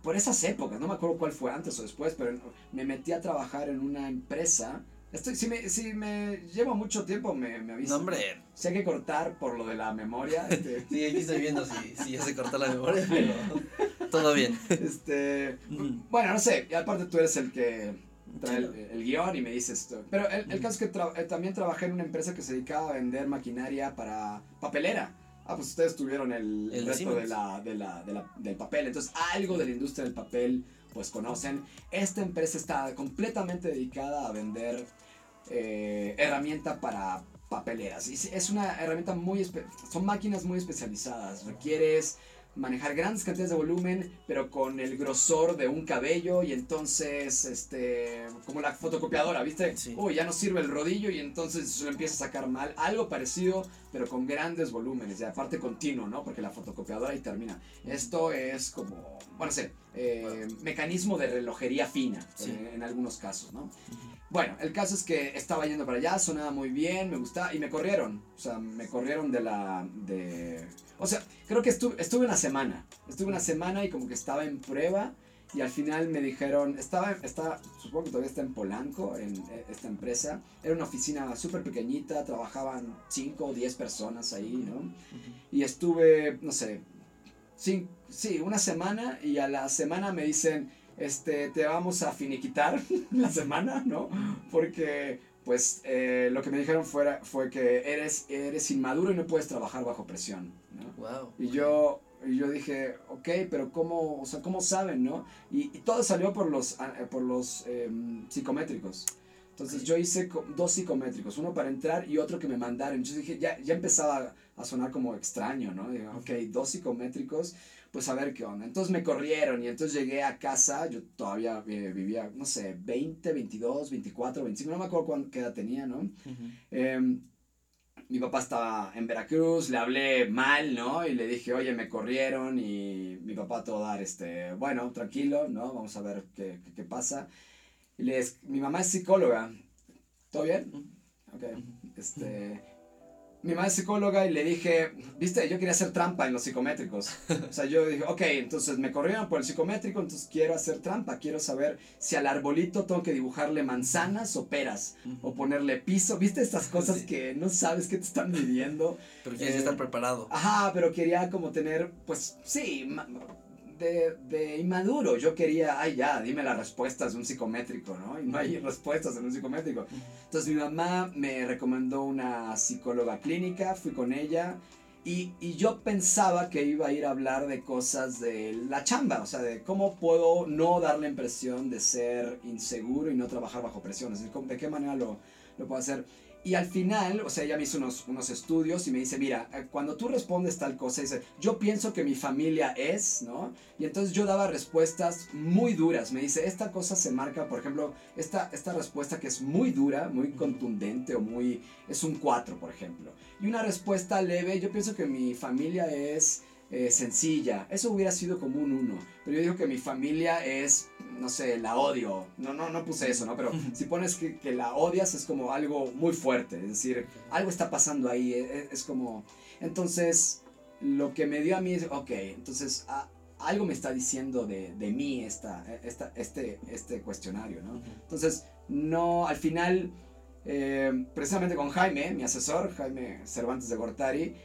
por esas épocas, no me acuerdo cuál fue antes o después, pero me metí a trabajar en una empresa. Estoy, si, me, si me llevo mucho tiempo, me, me avisan. No, hombre. Si hay que cortar por lo de la memoria, este, Sí, aquí estoy viendo si, si ya se cortó la memoria, pero Todo bien. Este, bueno, no sé, y aparte tú eres el que trae el, guion y me dices esto. Pero el, el caso es que tra- eh, también trabajé en una empresa que se dedicaba a vender maquinaria para papelera. Ah, pues ustedes tuvieron el, El resto de la, de la, de la- del papel. Entonces, algo de la industria del papel, pues conocen. Esta empresa está completamente dedicada a vender eh, herramienta para papeleras. Y es una herramienta muy... son máquinas muy especializadas. Requieres manejar grandes cantidades de volumen, pero con el grosor de un cabello y entonces, este, como la fotocopiadora, ¿viste? Sí. Uy, ya no sirve el rodillo y entonces lo empieza a sacar mal. Algo parecido, pero con grandes volúmenes y aparte continuo, ¿no? Porque la fotocopiadora ahí termina. Esto es como, bueno, no sé, eh, mecanismo de relojería fina, Sí. en, en algunos casos, ¿no? Bueno, el caso es que estaba yendo para allá, sonaba muy bien, me gustaba y me corrieron. O sea, me corrieron de la. de. O sea, creo que estuve, estuve una semana. Estuve una semana y como que estaba en prueba. Y al final me dijeron, estaba, estaba, supongo que todavía está en Polanco, en eh, esta empresa. Era una oficina súper pequeñita, trabajaban 5 o 10 personas ahí, ¿no? Y estuve, no sé, sí, sí, una semana y a la semana me dicen, este, te vamos a finiquitar la semana, ¿no? Porque, pues, eh, lo que me dijeron fuera, fue que eres, eres inmaduro y no puedes trabajar bajo presión, ¿no? Wow. Y yo, y yo dije, ok, pero ¿cómo, o sea, ¿cómo saben, no? Y, y todo salió por los, ah, eh, por los em, psicométricos. Entonces yo hice dos psicométricos, uno para entrar y otro que me mandaron. Yo dije, ya, ya empezaba a sonar como extraño, ¿no? Dije, ok, dos psicométricos, pues a ver qué onda. Entonces me corrieron y entonces llegué a casa, yo todavía eh, vivía, no sé, 20, 22, 24, 25, no me acuerdo cuán- qué edad tenía, ¿no? Ujú. Em, mi papá estaba en Veracruz, le hablé mal, ¿no? Y le dije, oye, me corrieron y mi papá todo dar, este, bueno, tranquilo, ¿no? Vamos a ver qué, qué, qué pasa. Y les, mi mamá es psicóloga, ¿todo bien? Ok, este, mi mamá es psicóloga y le dije, viste, yo quería hacer trampa en los psicométricos. O sea, yo dije, ok, entonces me corrieron por el psicométrico, entonces quiero hacer trampa, quiero saber si al arbolito tengo que dibujarle manzanas o peras o ponerle piso, ¿viste estas cosas Sí. que no sabes qué te están midiendo? Pero quieres Eh, estar preparado. Ajá, pero quería como tener, pues sí, de, de inmaduro. Yo quería, ay ya, dime las respuestas de un psicométrico, ¿no? Y no hay respuestas en un psicométrico. Entonces mi mamá me recomendó una psicóloga clínica, fui con ella. Y, y yo pensaba que iba a ir a hablar de cosas de la chamba, o sea, de cómo puedo no dar la impresión de ser inseguro y no trabajar bajo presión, es decir, de qué manera lo, lo puedo hacer. Y al final, o sea, ella me hizo unos, unos estudios y me dice, mira, eh, cuando tú respondes tal cosa, dice, yo pienso que mi familia es, ¿no? Y entonces yo daba respuestas muy duras. Me dice, esta cosa se marca, por ejemplo, esta, esta respuesta que es muy dura, muy contundente o muy... es un 4, por ejemplo. Y una respuesta leve, yo pienso que mi familia es eh, sencilla. Eso hubiera sido como un 1. Pero yo digo que mi familia es, no sé, la odio. No, no, no puse eso, ¿no? Pero si pones que, que la odias es como algo muy fuerte. Es decir, algo está pasando ahí. Es, es como... Entonces, lo que me dio a mí es, ok, entonces... a- algo me está diciendo de, de mí esta, esta, este, este cuestionario, ¿no? Entonces, no, al final, eh, precisamente con Jaime, mi asesor, Jaime Cervantes de Gortari,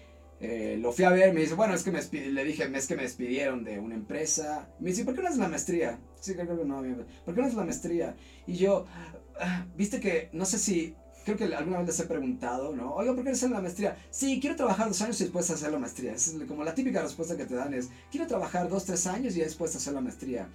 eh, lo fui a ver, me dice, bueno, es que me le dije, es que me despidieron de una empresa. Me dice, ¿por qué no haces la maestría? Sí, creo que no, ¿por qué no haces la maestría? Y yo, ah, viste que, no sé si, creo que alguna vez les he preguntado, ¿no? Oiga, ¿por qué no haces la maestría? Sí, quiero trabajar dos años y después hacer la maestría. Es como la típica respuesta que te dan es, quiero trabajar dos, tres años y después hacer la maestría.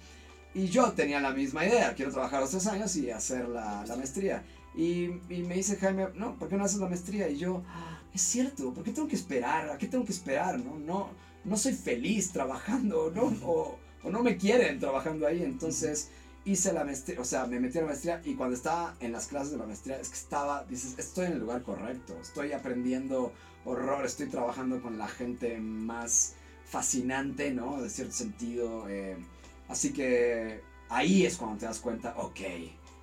Y yo tenía la misma idea, quiero trabajar dos, tres años y hacer la, la maestría. Y, y me dice Jaime, no, ¿por qué no haces la maestría? Y yo, "Ah, es cierto, ¿por qué tengo que esperar? ¿A qué tengo que esperar? No, no, no soy feliz trabajando, ¿no? O, o no me quieren trabajando ahí. Entonces hice la maestría, o sea, me metí a la maestría y cuando estaba en las clases de la maestría, es que estaba, dices, estoy en el lugar correcto, estoy aprendiendo horror, estoy trabajando con la gente más fascinante, ¿no? De cierto sentido. eh, así que ahí es cuando te das cuenta, ok.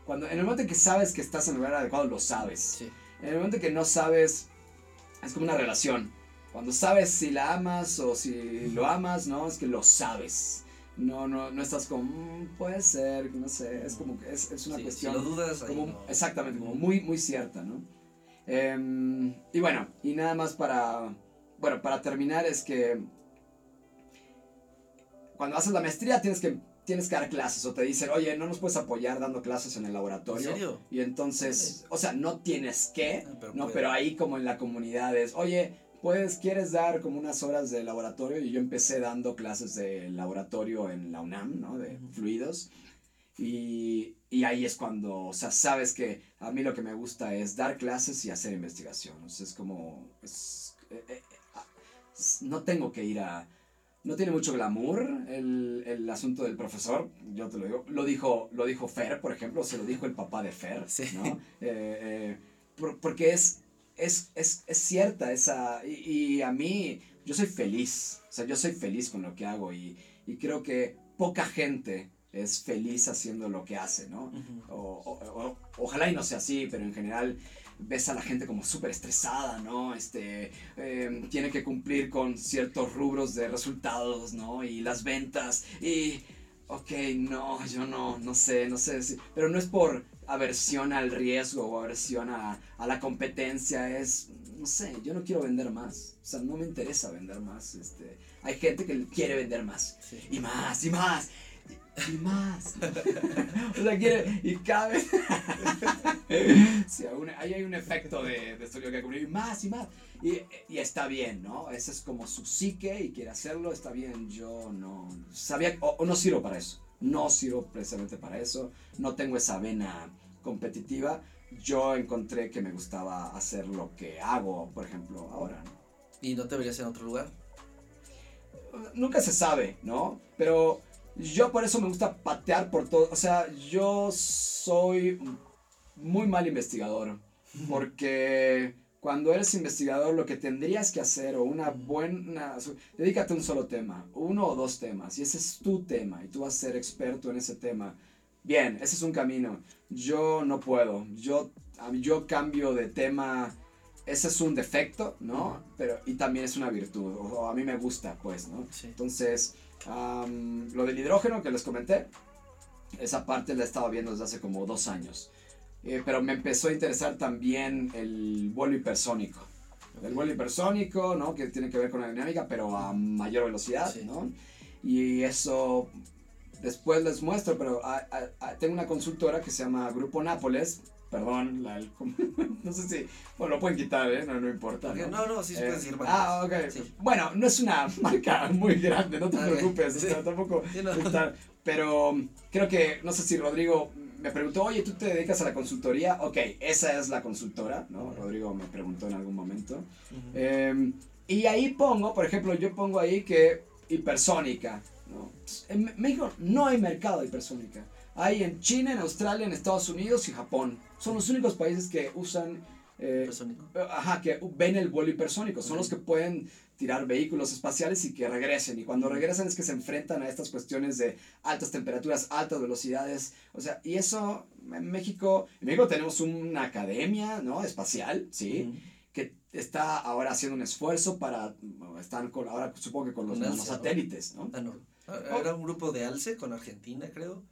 Cuando, en el momento en que sabes que estás en el lugar adecuado, lo sabes. Sí. En el momento en que no sabes, es como una relación. Cuando sabes si la amas o si lo amas, ¿no? Es que lo sabes. No, no, no estás como, "Mm, puede ser, no sé, es como que es, es una Sí, cuestión Si lo dudas, ahí como, no. exactamente, como muy, muy cierta, ¿no? Em, y bueno, y nada más para, bueno, para terminar es que cuando haces la maestría tienes que, tienes que dar clases o te dicen, oye, no nos puedes apoyar dando clases en el laboratorio. ¿En serio? Y entonces, o sea, no tienes que, Ah, pero no, pero ahí como en la comunidad es, oye, pues quieres dar como unas horas de laboratorio y yo empecé dando clases de laboratorio en la UNAM, ¿no? De fluidos. Y, y ahí es cuando, o sea, sabes que a mí lo que me gusta es dar clases y hacer investigación. O sea, es como, es, eh, eh, ah, no tengo que ir a... No tiene mucho glamour el, el asunto del profesor, yo te lo digo. Lo dijo, lo dijo Fer, por ejemplo, se lo dijo el papá de Fer, Sí. ¿no? Eh, eh, por- porque es, es, es, es cierta esa... Y, y a mí, yo soy feliz, o sea, yo soy feliz con lo que hago y, y creo que poca gente es feliz haciendo lo que hace, ¿no? O- o- ojalá y no sea así, pero en general ves a la gente como súper estresada, ¿no? Este, eh, tiene que cumplir con ciertos rubros de resultados, ¿no? Y las ventas, y, ok, no, yo no, no sé, no sé, si- pero no es por aversión al riesgo o aversión a, a la competencia, es, no sé, yo no quiero vender más, o sea, no me interesa vender más, este, hay gente que quiere vender más, Sí. y más, y más, y, más. o sea, quiere, y cada vez. sí, aún- ahí hay un efecto de, de estudio que cubrir, y más, y más. Y, y está bien, ¿no? Ese es como su psique y quiere hacerlo, está bien. Yo no. Sabía, o, o no sirvo para eso. No sirvo precisamente para eso. No tengo esa vena competitiva. Yo encontré que me gustaba hacer lo que hago, por ejemplo, ahora, ¿no? ¿Y no te verías en otro lugar? nunca se sabe, ¿no? Pero yo por eso me gusta patear por todo. O sea, yo soy muy mal investigador. Porque cuando eres investigador, lo que tendrías que hacer, o una buena. Dedícate a un solo tema, uno o dos temas, y ese es tu tema, y tú vas a ser experto en ese tema. Bien, ese es un camino. Yo no puedo. Yo, yo cambio de tema. Ese es un defecto, ¿no? Pero, y también es una virtud, o, o a mí me gusta, pues, ¿no? Sí. Entonces, am, lo del hidrógeno que les comenté, esa parte la he estado viendo desde hace como dos años. Eh, pero me empezó a interesar también el vuelo hipersónico. El vuelo hipersónico, ¿no? Que tiene que ver con la dinámica, pero a mayor velocidad, Sí. ¿no? Y eso después les muestro, pero a- a- a- tengo una consultora que se llama Grupo Nápoles. Perdón, la- el- no sé si. Bueno, lo pueden quitar, ¿eh? No, no importa. ¿no? No, no, sí se Eh, puede decir ah, ok. Sí. Bueno, no es una marca muy grande, no te preocupes. o Sí. sea, tampoco. Sí, no. está- pero creo que, no sé si Rodrigo me preguntó, oye, ¿tú te dedicas a la consultoría? Ok, esa es la consultora, ¿no? Rodrigo me preguntó en algún momento. Eh, y ahí pongo, por ejemplo, yo pongo ahí que hipersónica. ¿no? En México no hay mercado de hipersónica. Hay en China, en Australia, en Estados Unidos y Japón. Son los únicos países que usan... eh. Ajá, que ven el vuelo hipersónico. Son los que pueden tirar vehículos espaciales y que regresen. Y cuando regresan es que se enfrentan a estas cuestiones de altas temperaturas, altas velocidades. O sea, y eso en México, en México tenemos una academia, ¿no? Espacial, ¿sí? Que está ahora haciendo un esfuerzo para, están con, ahora supongo que con los ALCE, nanosatélites, ¿no? Ah, no. Ah, Era un grupo de ALCE con Argentina, creo.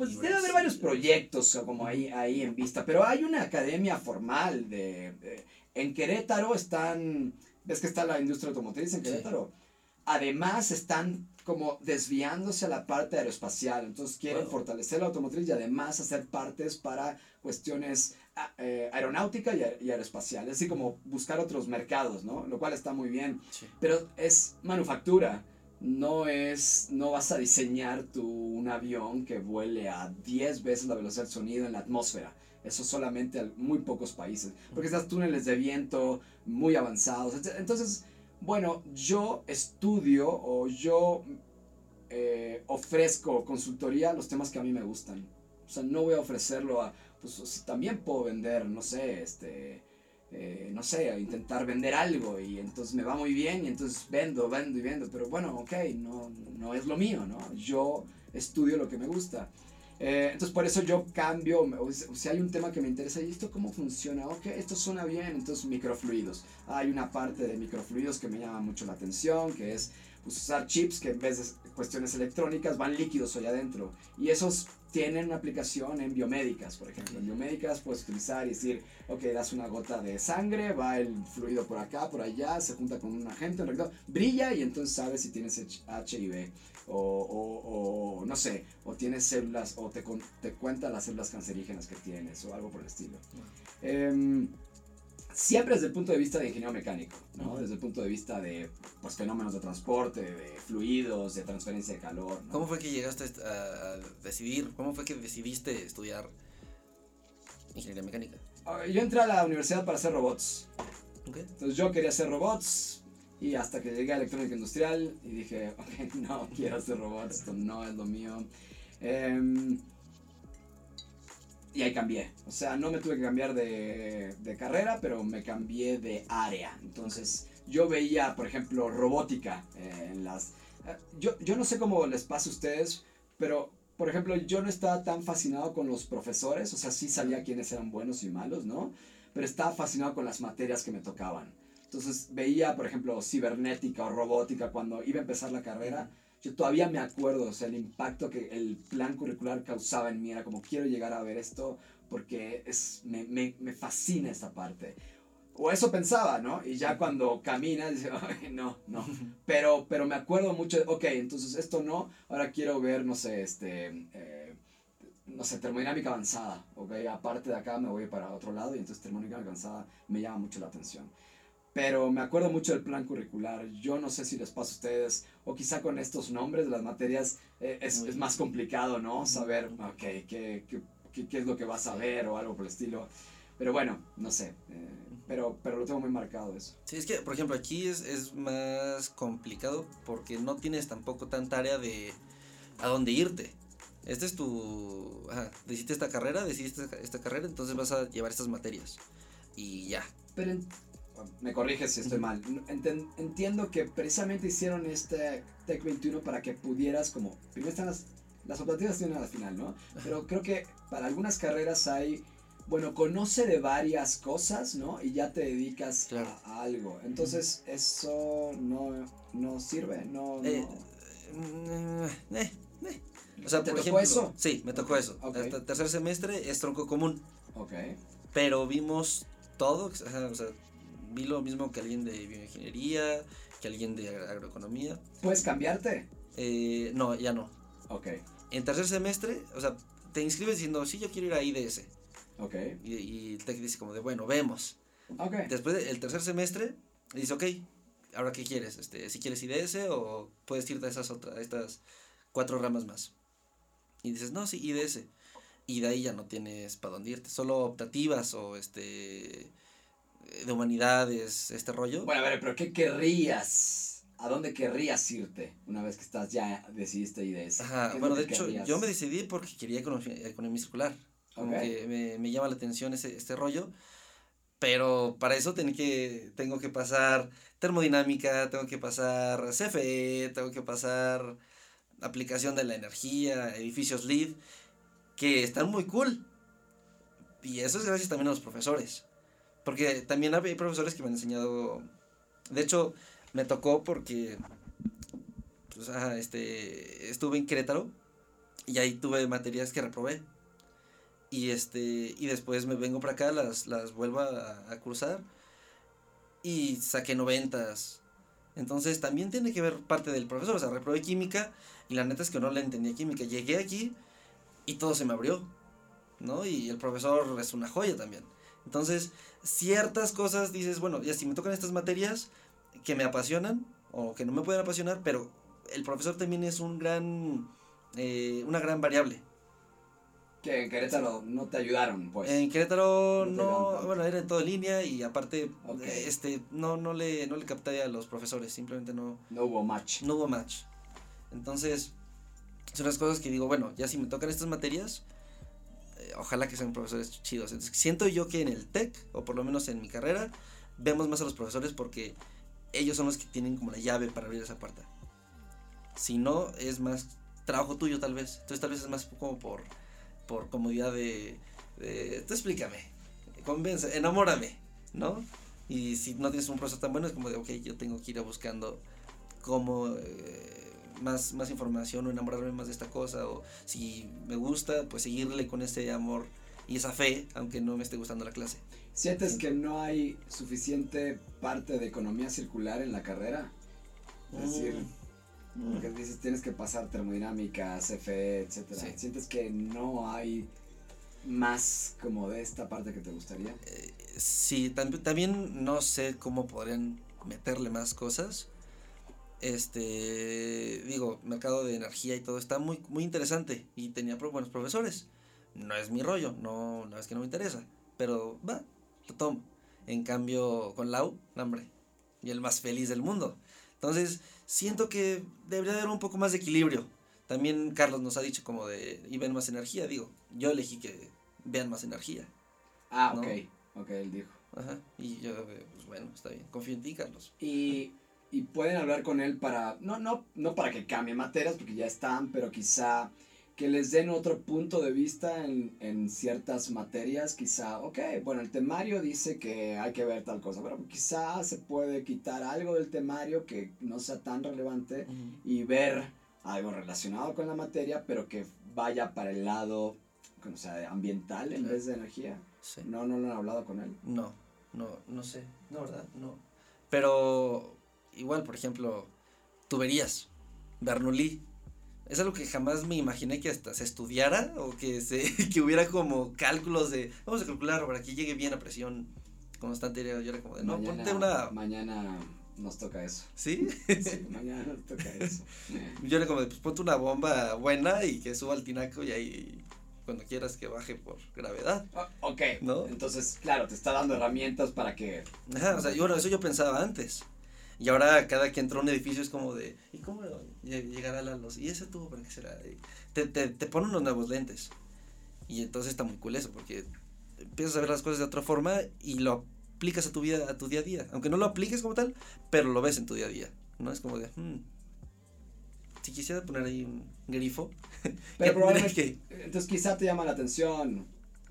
Pues debe haber varios proyectos como ahí, ahí en vista, pero hay una academia formal de, de- en Querétaro están, ves que está la industria automotriz en Sí. Querétaro, además están como desviándose a la parte aeroespacial, entonces quieren Wow. fortalecer la automotriz y además hacer partes para cuestiones a- eh, aeronáutica y, aer- y aeroespacial, así como buscar otros mercados, ¿no? Lo cual está muy bien. Sí. Pero es manufactura. No es, no vas a diseñar tu, un avión que vuele a 10 veces la velocidad del sonido en la atmósfera. Eso solamente a muy pocos países. Porque estás túneles de viento muy avanzados. Entonces, bueno, yo estudio o yo eh, ofrezco consultoría los temas que a mí me gustan. O sea, no voy a ofrecerlo a, pues también puedo vender, no sé, este, eh, no sé, a intentar vender algo y entonces me va muy bien y entonces vendo, vendo y vendo, pero bueno, ok, no, no es lo mío, ¿no? Yo estudio lo que me gusta. Eh, entonces por eso yo cambio, o si hay un tema que me interesa, ¿y esto cómo funciona? Ok, esto suena bien, entonces microfluidos. Hay una parte de microfluidos que me llama mucho la atención, que es pues, usar chips que en vez de cuestiones electrónicas van líquidos allá adentro. Y esos tienen una aplicación en biomédicas, por ejemplo. En biomédicas puedes utilizar y decir, ok, das una gota de sangre, va el fluido por acá, por allá, se junta con un agente, reactor, brilla y entonces sabes si tienes HIV. o, o, o, no sé, o tienes células, o te, te cuenta las células cancerígenas que tienes, o algo por el estilo. Em, siempre desde el punto de vista de ingeniero mecánico, ¿no? Desde el punto de vista de pues, fenómenos de transporte, de fluidos, de transferencia de calor. ¿no? ¿Cómo fue que llegaste a, decidir, cómo fue que decidiste estudiar ingeniería mecánica? Ah, Yo entré a la universidad para hacer robots. Entonces yo quería hacer robots y hasta que llegué a electrónica industrial y dije, ok, no quiero hacer robots, esto no es lo mío. Em, y ahí cambié. O sea, no me tuve que cambiar de, carrera, pero me cambié de área. Entonces yo veía, por ejemplo, robótica eh, en las... eh, Yo, yo no sé cómo les pasa a ustedes, pero por ejemplo, yo no estaba tan fascinado con los profesores, o sea, sí sabía quiénes eran buenos y malos, ¿no? Pero estaba fascinado con las materias que me tocaban. Entonces veía, por ejemplo, cibernética o robótica cuando iba a empezar la carrera. Yo todavía me acuerdo, o sea, el impacto que el plan curricular causaba en mí era como quiero llegar a ver esto porque es, me, me, me fascina esta parte. O eso pensaba, ¿no? Y ya cuando caminas, dices, "Ay, no, no. Pero, pero me acuerdo mucho, ok, entonces esto no, ahora quiero ver, no sé, este, eh, no sé, termodinámica avanzada, ok, aparte de acá me voy para otro lado y entonces termodinámica avanzada me llama mucho la atención. Pero me acuerdo mucho del plan curricular, yo no sé si les pasa a ustedes, o quizá con estos nombres de las materias eh, es, es más complicado, ¿no? Saber, ok, qué, qué, qué, qué es lo que vas a ver o algo por el estilo. Pero bueno, no sé, eh, pero, pero lo tengo muy marcado eso. Sí, es que, por ejemplo, aquí es, es más complicado porque no tienes tampoco tanta área de a dónde irte. Este es tu... Ajá, decidiste esta carrera, decidiste esta, esta carrera, entonces vas a llevar estas materias. Y ya. Pero en- me corriges si estoy mal. Entiendo que precisamente hicieron este Tech 21 para que pudieras como... Primero están las, las optativas tienen a la final, ¿no? Pero creo que para algunas carreras hay... Bueno, conoce de varias cosas, ¿no? Y ya te dedicas Claro. a, a algo. Entonces, eso no, no sirve, no... Eh, no. eh, eh. O sea, ¿Te por tocó ejemplo, eso? Sí, me tocó eso. Ok. Hasta tercer semestre es tronco común, Ok. pero vimos todo, o sea, vi lo mismo que alguien de bioingeniería, que alguien de agro- agroeconomía. ¿Puedes cambiarte? Eh, no, ya no. Ok, En tercer semestre, o sea, te inscribes diciendo, sí, yo quiero ir a IDS. ok, Y, y el TEC dice como de, bueno, vemos. ok. Después del tercer semestre, dice, ok, ahora qué quieres, este, si quieres IDS o puedes irte a esas otras, a estas cuatro ramas más. Y dices, no, sí, IDS. Y de ahí ya no tienes para dónde irte, solo optativas o este de humanidades, este rollo. Bueno, a ver, pero ¿qué querrías? ¿A dónde querrías irte una vez que estás ya decidiste IDS? Ajá, ¿Qué es bueno, de hecho, querrías? yo me decidí porque quería economía, economía circular. Como que me, me llama la atención ese, este rollo. Pero para eso tengo que, tengo que pasar termodinámica, tengo que pasar CFE, tengo que pasar aplicación de la energía, edificios LEED, que están muy cool. Y eso es gracias también a los profesores. Porque también hay profesores que me han enseñado. De hecho, me tocó porque este, estuve en Querétaro y ahí tuve materias que reprobé. Y este y después me vengo para acá, las, las vuelvo a, a cursar y saqué noventas. Entonces también tiene que ver parte del profesor. O sea, reprobé química y la neta es que no le entendía química. Llegué aquí y todo se me abrió. ¿No? Y el profesor es una joya también. Entonces, ciertas cosas dices, bueno, ya si me tocan estas materias que me apasionan o que no me pueden apasionar, pero el profesor también es un gran, eh, una gran variable. Que en Querétaro no te ayudaron, pues. En Querétaro No no, bueno, era en toda línea y aparte, Ok. eh, este, no, no le, no le capté a los profesores, simplemente no, No hubo match. no hubo match. Entonces, son las cosas que digo, bueno, ya si me tocan estas materias, ojalá que sean profesores chidos. Siento yo que en el TEC, o por lo menos en mi carrera, vemos más a los profesores porque ellos son los que tienen como la llave para abrir esa puerta. Si no, es más trabajo tuyo tal vez. Entonces tal vez es más como por, por comodidad de, tú explícame, convence, enamórame, ¿no? Y si no tienes un profesor tan bueno, es como de, ok, yo tengo que ir buscando cómo eh, más, más información o enamorarme más de esta cosa, o si me gusta, pues seguirle con ese amor y esa fe, aunque no me esté gustando la clase. ¿Sientes que no hay suficiente parte de economía circular en la carrera? Es decir, Porque dices, tienes que pasar termodinámica, CFE, etcétera. Sí. ¿Sientes que no hay más como de esta parte que te gustaría? Eh, sí, tam- también no sé cómo podrían meterle más cosas. Este, digo, mercado de energía y todo está muy, muy interesante y tenía buenos profesores. No es mi rollo, no, no es que no me interesa, pero va, lo tomo. En cambio, con Lau, hombre, y el más feliz del mundo. Entonces, siento que debería haber un poco más de equilibrio. También Carlos nos ha dicho como de, y ven más energía, digo, yo elegí que vean más energía. Ah, No. ok. Ok, él dijo. Ajá, y yo, eh, pues bueno, está bien, confío en ti, Carlos. Y, y pueden hablar con él para, no, no, no para que cambie materias, porque ya están, pero quizá que les den otro punto de vista en, en ciertas materias, quizá, ok, bueno, el temario dice que hay que ver tal cosa, pero quizá se puede quitar algo del temario que no sea tan relevante y ver algo relacionado con la materia, pero que vaya para el lado, o sea, ambiental en vez de energía. Sí. No, no lo han hablado con él. No, no, no sé, no, ¿verdad? No. Pero igual, por ejemplo, tuberías, Bernoulli. Es algo que jamás me imaginé que hasta se estudiara o que se que hubiera como cálculos de vamos a calcular para que llegue bien a presión constante. Yo era como de, no, mañana, ponte una. Mañana nos toca eso. ¿Sí? Sí, mañana nos toca eso. Yo era como de, pues ponte una bomba buena y que suba al tinaco y ahí cuando quieras que baje por gravedad. Ah, ok, ¿No? entonces, claro, te está dando herramientas para que... Ajá, o sea, yo, bueno, eso yo pensaba antes. Y ahora cada que entra a un edificio es como de, ¿y cómo lle- llegará la luz? ¿Y ese tubo para qué será? Te, te, te ponen unos nuevos lentes. Y entonces está muy cool eso, porque empiezas a ver las cosas de otra forma y lo aplicas a tu vida, a tu día a día. Aunque no lo apliques como tal, pero lo ves en tu día a día. ¿No? Es como de, hmm, si quisiera poner ahí un grifo, Pero ¿qué tendría probablemente, que- entonces quizá te llama la atención.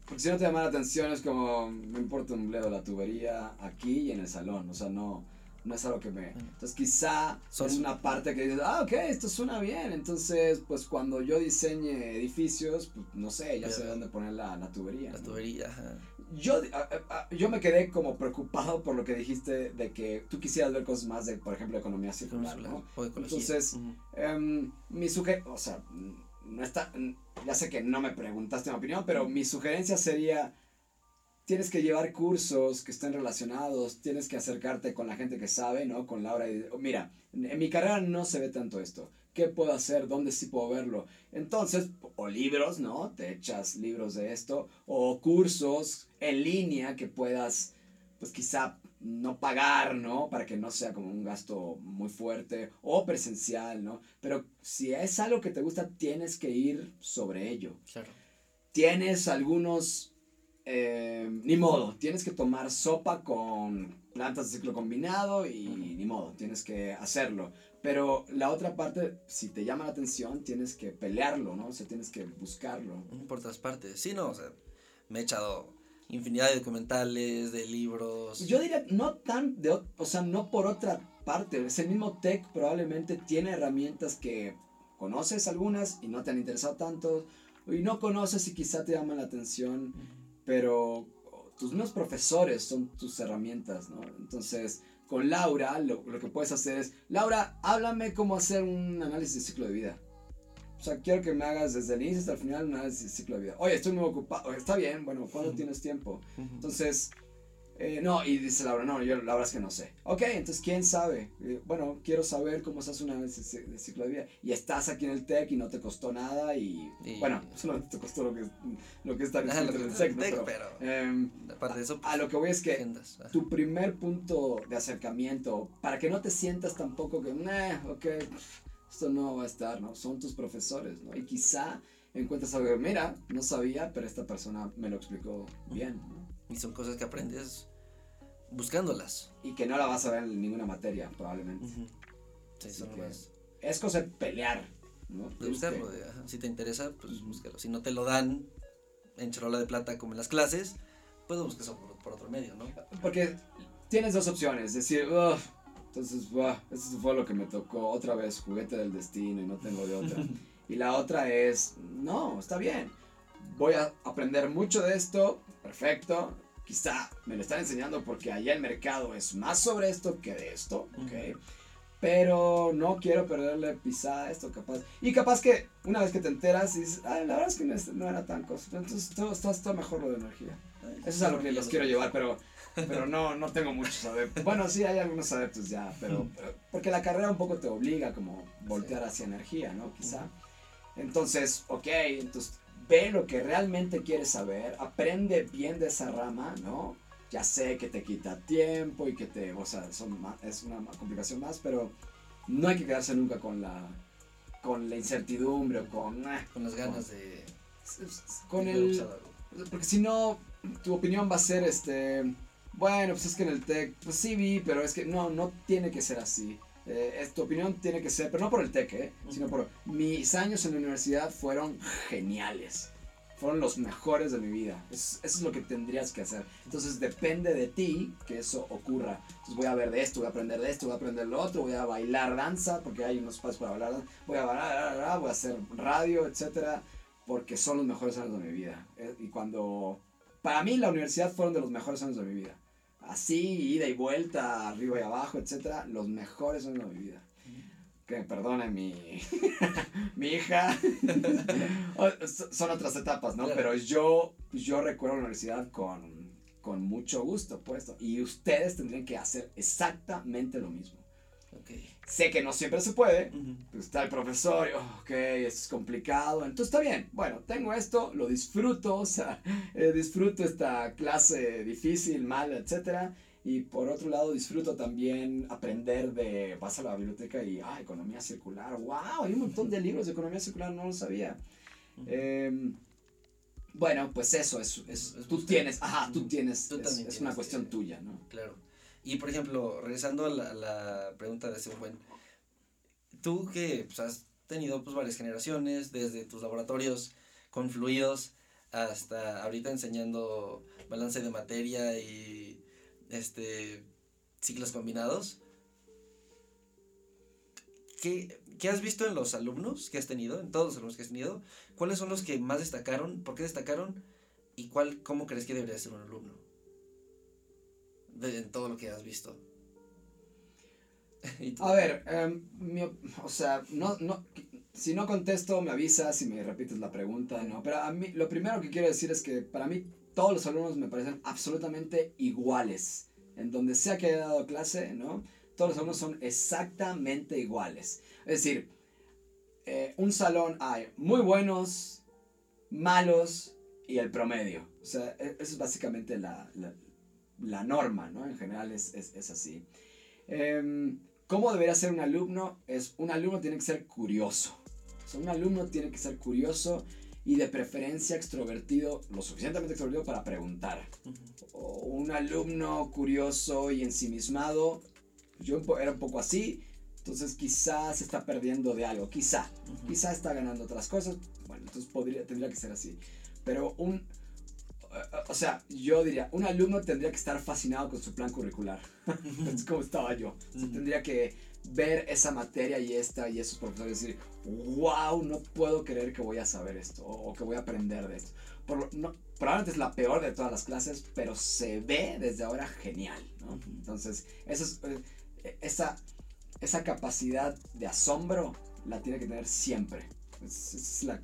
Porque si no te llama la atención es como, me importa un bledo la tubería aquí y en el salón. O sea, no, no es algo que me... Entonces quizá es una parte que dices, ah, ok, esto suena bien. Entonces, pues cuando yo diseñe edificios, pues no sé, ya sé Pero- dónde poner la, la tubería. la ¿no? tubería, ajá. Yo, a- a- yo me quedé como preocupado por lo que dijiste de que tú quisieras ver cosas más de, por ejemplo, economía circular, ¿no? O ecología. Entonces, Ujú. Em, mi sugerencia, o sea, no está, ya sé que no me preguntaste mi opinión, pero mi sugerencia sería, tienes que llevar cursos que estén relacionados, tienes que acercarte con la gente que sabe, ¿no? Con Laura y, oh, mira, en, en mi carrera no se ve tanto esto, ¿qué puedo hacer? ¿Dónde sí puedo verlo? Entonces, o libros, ¿no? Te echas libros de esto, o cursos en línea que puedas, pues quizá no pagar, ¿no? Para que no sea como un gasto muy fuerte o presencial, ¿no? Pero si es algo que te gusta, tienes que ir sobre ello. Claro. Tienes algunos, eh, ni modo, tienes que tomar sopa con plantas de ciclo combinado y ni modo, tienes que hacerlo. Pero la otra parte, si te llama la atención, tienes que pelearlo, ¿no? O sea, tienes que buscarlo. Por otras partes. Sí, no, o sea, me he echado infinidad de documentales, de libros. Yo diría, no tan, de, o sea, no por otra parte. Es el mismo tech probablemente tiene herramientas que conoces algunas y no te han interesado tanto. Y no conoces y quizá te llaman la atención, pero tus mismos profesores son tus herramientas, ¿no? Entonces, con Laura, lo, lo que puedes hacer es, Laura, háblame cómo hacer un análisis de ciclo de vida. O sea, quiero que me hagas desde el inicio hasta el final un análisis de ciclo de vida. Oye, estoy muy ocupado. Está bien, bueno, ¿cuándo tienes tiempo? Entonces, eh, no, y dice Laura, no, yo la verdad es que no sé. Ok, entonces, ¿quién sabe? Eh, bueno, quiero saber cómo se hace un análisis de ciclo de vida. Y estás aquí en el TEC y no te costó nada y, Y- bueno, solo te costó lo que, lo que está en el TEC, Pero, pero em, aparte de eso, a lo que voy es que tu primer punto de acercamiento, para que no te sientas tampoco que, nah, ok, esto no va a estar, ¿no? Son tus profesores, ¿no? Y quizá encuentres algo, mira, no sabía, pero esta persona me lo explicó bien, ¿no? Y son cosas que aprendes buscándolas. Y que no la vas a ver en ninguna materia, probablemente. Sí, Así son que- más Es cosa de pelear, ¿no? de buscarlo. que- de, ajá, Si te interesa, pues búscalo. Si no te lo dan en charola de plata como en las clases, pues lo buscas por, por otro medio, ¿no? Porque tienes dos opciones, decir, "Ugh, entonces, "Buah, eso fue lo que me tocó, otra vez, juguete del destino y no tengo de otra. y la otra es, no, está bien, voy a aprender mucho de esto, perfecto, quizá me lo están enseñando porque allá el mercado es más sobre esto que de esto, ¿ok? pero no quiero perderle pisada a esto, capaz. Y capaz que una vez que te enteras dices, la verdad es que no, es- no era tan cosa. Entonces todo está, está mejor lo de energía. Eso es a lo que los quiero llevar, pero, pero no, no tengo muchos adeptos. Bueno, sí hay algunos adeptos ya, pero pero- porque la carrera un poco te obliga como voltear hacia energía, ¿no? Quizá. Entonces, ok, entonces ve lo que realmente quieres saber, aprende bien de esa rama, ¿no? Ya sé que te quita tiempo y que te, o sea, son ma- es una complicación más, pero no hay que quedarse nunca con la, con la incertidumbre o con, ah, Con las ganas de... con de el, porque si no, tu opinión va a ser, este, bueno, pues es que en el TEC, pues sí vi, pero es que no, no tiene que ser así. Eh, es- tu opinión tiene que ser, pero no por el TEC, ¿eh? sino por mis años en la universidad fueron geniales. Fueron los mejores de mi vida. Es- eso es lo que tendrías que hacer. Entonces depende de ti que eso ocurra. Entonces voy a ver de esto, voy a aprender de esto, voy a aprender lo otro, voy a bailar danza, porque hay unos espacios para bailar, voy a bailar, voy a hacer radio, etcétera porque son los mejores años de mi vida. Eh, Y cuando, para mí la universidad fueron de los mejores años de mi vida. Así, ida y vuelta, arriba y abajo, etcétera, los mejores años de mi vida. Que me perdone mi, mi hija. Son otras etapas, ¿no? Pero yo, yo recuerdo la universidad con, con mucho gusto, puesto. Y ustedes tendrían que hacer exactamente lo mismo. Sé que no siempre se puede, pues está el profesor, y, oh, ok, esto es complicado, entonces está bien, bueno, tengo esto, lo disfruto, o sea, eh, disfruto esta clase difícil, mala, etcétera, y por otro lado disfruto también aprender de, vas a la biblioteca y, ah, economía circular, wow, hay un montón de libros de economía circular, no lo sabía. Em, bueno, pues eso, es, es- Es tú tienes, ajá, tú tienes, Tú es, una cuestión tuya, ¿no? Claro. Y por ejemplo, regresando a la, pregunta de ese buen, tú que pues, has tenido pues varias generaciones, desde tus laboratorios confluidos hasta ahorita enseñando balance de materia y este ciclos combinados. ¿Qué, qué has visto en los alumnos que has tenido, en todos los alumnos que has tenido? ¿Cuáles son los que más destacaron? ¿Por qué destacaron? ¿Y cuál, cómo crees que debería ser un alumno? De, en todo lo que has visto. A ver, em, mi o sea, no, no, si no contesto me avisas y me repites la pregunta, ¿no? Pero a mí, lo primero que quiero decir es que para mí todos los alumnos me parecen absolutamente iguales. En donde sea que haya dado clase, ¿no? Todos los alumnos son exactamente iguales. Es decir, eh, un salón hay muy buenos, malos y el promedio. O sea, e- eso es básicamente la, la, la norma, ¿no? En general es, es, es así. Em, ¿Cómo debería ser un alumno? Es, un alumno tiene que ser curioso. O sea, un alumno tiene que ser curioso y de preferencia extrovertido, lo suficientemente extrovertido para preguntar. O un alumno curioso y ensimismado, yo era un poco así, entonces quizás se está perdiendo de algo, quizá, Ujú. quizá está ganando otras cosas, bueno, entonces podría, tendría que ser así. Pero un, o sea, yo diría, un alumno tendría que estar fascinado con su plan curricular. es como estaba yo. O sea, tendría que ver esa materia y esta y esos profesores y decir, wow, no puedo creer que voy a saber esto o, que voy a aprender de esto. Por no, probablemente es la peor de todas las clases, pero se ve desde ahora genial. ¿no? Entonces, eso es, eh, esa, esa capacidad de asombro la tiene que tener siempre. Es, es la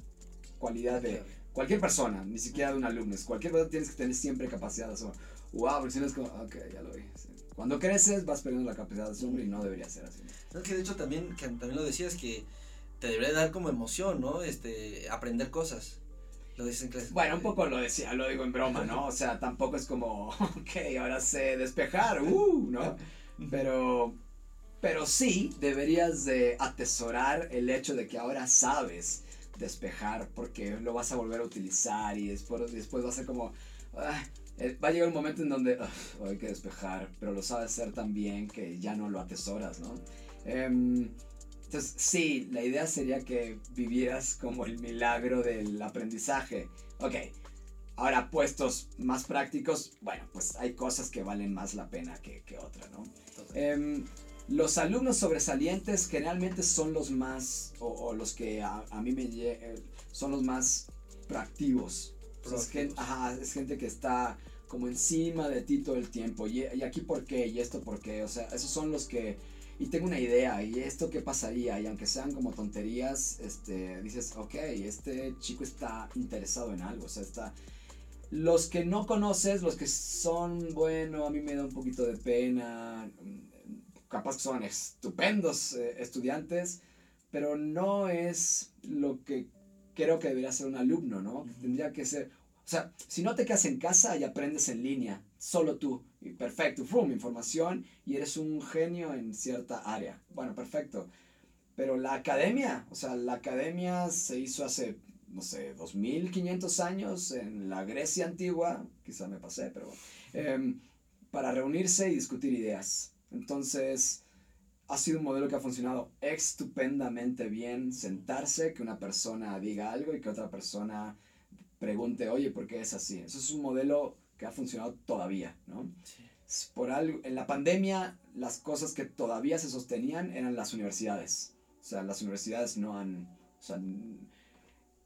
cualidad de. Cualquier persona, ni siquiera de un alumno. Cualquier persona tienes que tener siempre capacidad de asombro. Wow, porque si no es como, ok, ya lo vi. sí. Cuando creces vas perdiendo la capacidad de asombro y no debería ser así. Es que de hecho también, que también lo decías que te debería dar como emoción, ¿no? Este, aprender cosas. Lo dices en clase. Bueno, un poco lo decía, lo digo en broma, ¿no? O sea, tampoco es como, ok, ahora sé despejar, uh, ¿no? Pero, pero sí deberías de atesorar el hecho de que ahora sabes despejar porque lo vas a volver a utilizar y después, después va a ser como, ah, eh, va a llegar un momento en donde "Ugh, hay que despejar, pero lo sabes hacer tan bien que ya no lo atesoras, ¿no? Em, entonces, sí, la idea sería que vivieras como el milagro del aprendizaje. Ok, ahora puestos más prácticos, bueno, pues hay cosas que valen más la pena que, que otras, ¿no? Em, los alumnos sobresalientes generalmente son los más, o, o los que a, a mí me eh, son los más proactivos. O sea, es, ajá, gente que está como encima de ti todo el tiempo. Y, y aquí por qué, y esto por qué. O sea, esos son los que y tengo una idea, y esto qué pasaría, y aunque sean como tonterías, este, dices, ok, este chico está interesado en algo, o sea, está... Los que no conoces, los que son, bueno, a mí me da un poquito de pena, capaz que son estupendos eh, estudiantes, pero no es lo que creo que debería ser un alumno, ¿no? Tendría que ser, o sea, si no te quedas en casa y aprendes en línea, solo tú, y perfecto, boom, información y eres un genio en cierta área. Bueno, perfecto. Pero la academia, o sea, la academia se hizo hace, no sé, 2500 años en la Grecia antigua, quizá me pasé, pero eh, para reunirse y discutir ideas. Entonces, ha sido un modelo que ha funcionado estupendamente bien, sentarse, que una persona diga algo y que otra persona pregunte, oye, ¿por qué es así? Eso es un modelo que ha funcionado todavía, ¿no? Por algo, en la pandemia, las cosas que todavía se sostenían eran las universidades. O sea, las universidades no han... O sea,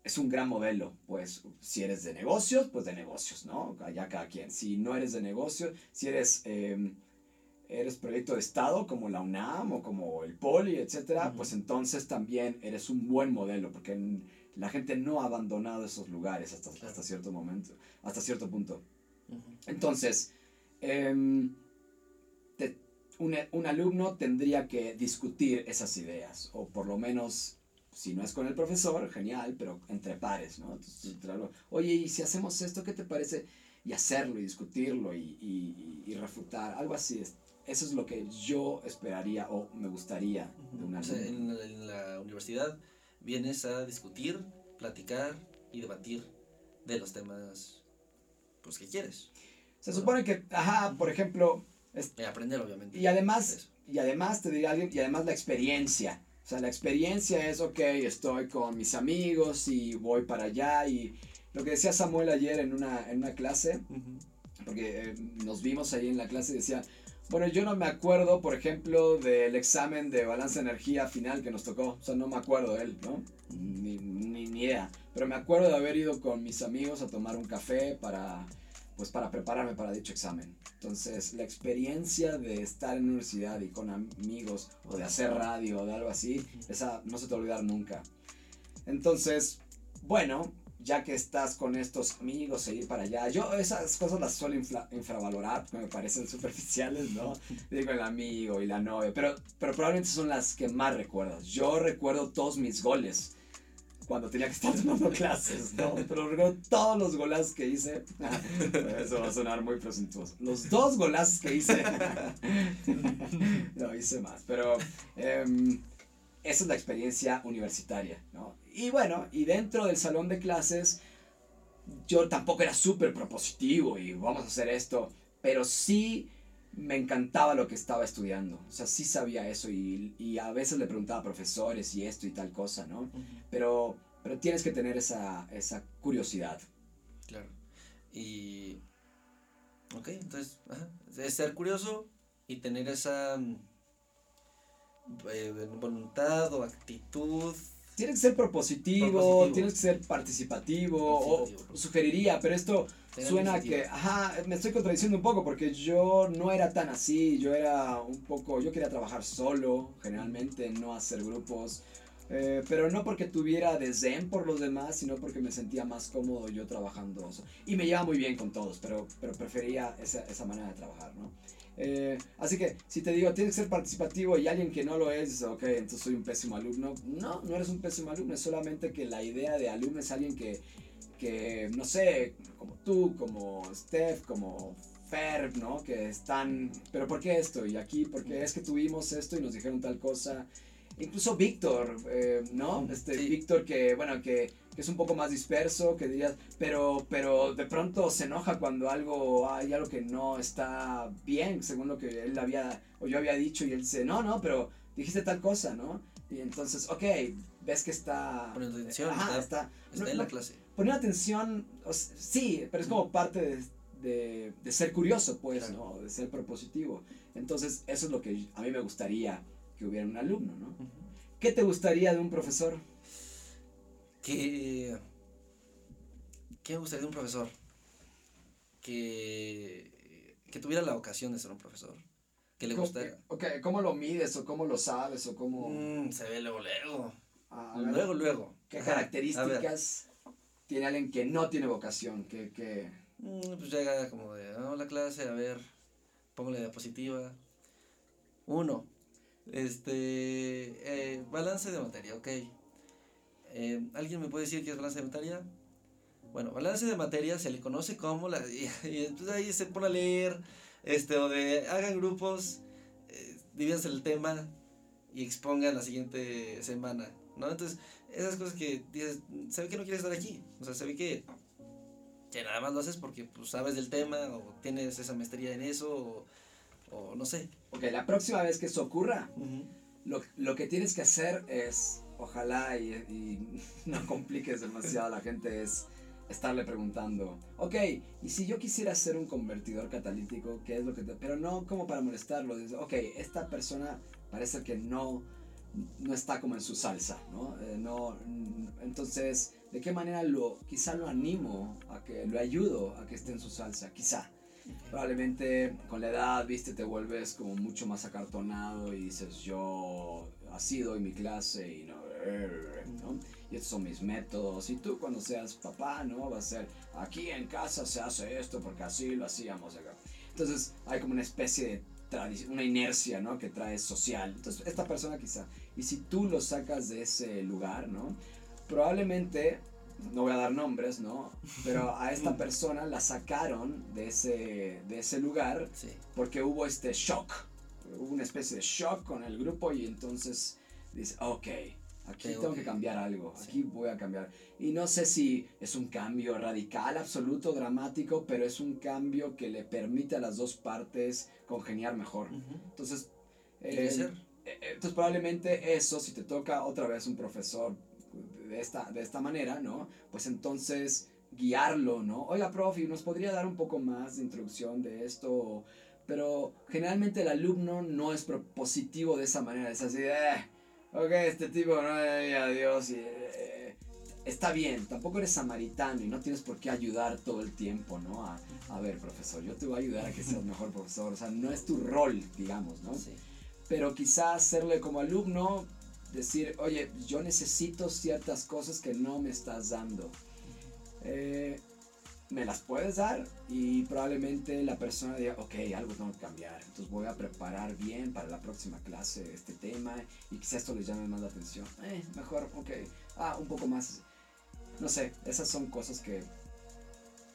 es un gran modelo, pues si eres de negocios, pues de negocios, ¿no? Allá cada quien. Si no eres de negocios, si eres, em, eres proyecto de Estado como la UNAM o como el POLI, etcétera, pues entonces también eres un buen modelo, porque la gente no ha abandonado esos lugares hasta, hasta cierto momento, hasta cierto punto. Entonces, em, un, un, alumno tendría que discutir esas ideas, o por lo menos, si no es con el profesor, genial, pero entre pares, ¿no? Oye, ¿y si hacemos esto, qué te parece? Y hacerlo, y discutirlo, y, y, y refutar, algo así. Eso es lo que yo esperaría o me gustaría de un alumno. en, en la universidad vienes a discutir, platicar y debatir de los temas pues que quieres. Se supone que, ajá, por ejemplo... y aprender, obviamente. Y además, y además te diría alguien, y además la experiencia. O sea, la experiencia es, ok, estoy con mis amigos y voy para allá. Y lo que decía Samuel ayer en una, en una clase, porque eh, nos vimos ahí en la clase y decía, bueno, yo no me acuerdo, por ejemplo, del examen de balance de energía final que nos tocó. O sea, no me acuerdo de él, ¿no? Ni, ni, ni idea. Pero me acuerdo de haber ido con mis amigos a tomar un café para pues para prepararme para dicho examen. Entonces, la experiencia de estar en universidad y con amigos, o de hacer radio, o de algo así, esa no se te va a olvidar nunca. Entonces, bueno, ya que estás con estos amigos e ir para allá, yo esas cosas las suelo infravalorar porque me parecen superficiales, ¿no? Digo el amigo y la novia, pero, pero probablemente son las que más recuerdas. Yo recuerdo todos mis goles cuando tenía que estar tomando clases, ¿no? Pero recuerdo todos los golazos que hice. Eso va a sonar muy presuntuoso. Los dos golazos que hice. no, hice más. Pero em, esa es la experiencia universitaria, ¿no? Y bueno, y dentro del salón de clases, yo tampoco era súper propositivo y vamos a hacer esto, pero sí me encantaba lo que estaba estudiando. O sea, sí sabía eso y, y a veces le preguntaba a profesores y esto y tal cosa, ¿no? pero, pero tienes que tener esa, esa curiosidad. Claro. Y... Ok, entonces, ajá, es ser curioso y tener esa mm, eh, voluntad o actitud tienes que ser propositivo, tienes que ser participativo, o, sugeriría, pero esto suena que, ajá, me estoy contradiciendo un poco porque yo no era tan así, yo era un poco, yo quería trabajar solo, generalmente, no hacer grupos, eh, pero no porque tuviera desdén por los demás, sino porque me sentía más cómodo yo trabajando. Y me lleva muy bien con todos, pero, pero prefería esa, esa manera de trabajar, ¿no? Eh, así que si te digo, tienes que ser participativo y alguien que no lo es, ok, entonces soy un pésimo alumno. No, no eres un pésimo alumno, es solamente que la idea de alumno es alguien que, que no sé, como tú, como Steph, como Ferb, ¿no? Que están, pero ¿por qué esto? Y aquí, porque es que tuvimos esto y nos dijeron tal cosa. Incluso Víctor, eh, ¿no? Este, Víctor que, bueno, que es un poco más disperso, que dirías, pero, pero de pronto se enoja cuando algo, hay algo que no está bien, según lo que él había, o yo había dicho, y él dice, no, no, pero dijiste tal cosa, ¿no? Y entonces, ok, ves que está... Poniendo atención, está, está, en la clase. Poniendo atención, sí, pero es como parte de, de, ser curioso, pues, ¿no? De ser propositivo. Entonces, eso es lo que a mí me gustaría que hubiera un alumno, ¿no? ¿Qué te gustaría de un profesor? que... ¿Qué me gustaría de un profesor? Que, que tuviera la ocasión de ser un profesor. que le ¿Cómo- gusta. ok, ¿Cómo lo mides o cómo lo sabes o cómo... Mm, se ve luego, luego. a ver, Luego, luego. ¿Qué Ajá, características tiene alguien que no tiene vocación? Que, que... Mm, pues llega como de, hola clase, a ver, pongo la diapositiva. Uno, este, eh, balance de materia, ok. Eh, ¿Alguien me puede decir qué es balance de materia? Bueno, balance de materia se le conoce como la, y, entonces ahí se pone a leer, este, o de, hagan grupos, eh, divídanse el tema y expongan la siguiente semana, ¿no? Entonces, esas cosas que dices, se ve que no quieres estar aquí, o sea, se ve que nada más lo haces porque pues, sabes del tema o tienes esa maestría en eso o no sé. Ok, la próxima vez que eso ocurra, lo, lo que tienes que hacer es, ojalá y, y no compliques demasiado a la gente, es estarle preguntando, ok, y si yo quisiera ser un convertidor catalítico, ¿qué es lo que te...? Pero no como para molestarlo, ok, esta persona parece que no, no está como en su salsa, ¿no? Eh, no entonces, ¿de qué manera lo, quizá lo animo a que, lo ayudo a que esté en su salsa? Quizá. Probablemente con la edad, viste, te vuelves como mucho más acartonado y dices, yo así doy mi clase y no, ¿no? Y estos son mis métodos. Y tú cuando seas papá, ¿no? Va a ser, aquí en casa se hace esto porque así lo hacíamos acá. Entonces hay como una especie de tradición, una inercia, ¿no? Que trae social. Entonces esta persona quizá, y si tú lo sacas de ese lugar, ¿no? Probablemente no voy a dar nombres, ¿no? Pero a esta persona la sacaron de ese, de ese lugar Sí. porque hubo este shock. Hubo una especie de shock con el grupo y entonces dice, ok, aquí Tengo que cambiar algo, aquí voy a cambiar. Y no sé si es un cambio radical, absoluto, dramático, pero es un cambio que le permite a las dos partes congeniar mejor. Entonces, eh, crecer. eh, Entonces probablemente eso, si te toca otra vez un profesor de esta, de esta manera, ¿no? Pues entonces guiarlo, ¿no? Oiga, profe, ¿nos podría dar un poco más de introducción de esto? Pero generalmente el alumno no es propositivo de esa manera, es así, de, eh, ok, este tipo, no, eh, adiós, y, eh, está bien, tampoco eres samaritano y no tienes por qué ayudar todo el tiempo, ¿no? A, a ver, profesor, yo te voy a ayudar a que seas mejor profesor, o sea, no es tu rol, digamos, ¿no? Sí. pero quizás hacerle como alumno, decir, oye, yo necesito ciertas cosas que no me estás dando. Eh, me las puedes dar y probablemente la persona diga, ok, algo tengo que cambiar, entonces voy a preparar bien para la próxima clase este tema y quizás esto les llame más la atención. Eh, mejor, ok, ah, un poco más. No sé, esas son cosas que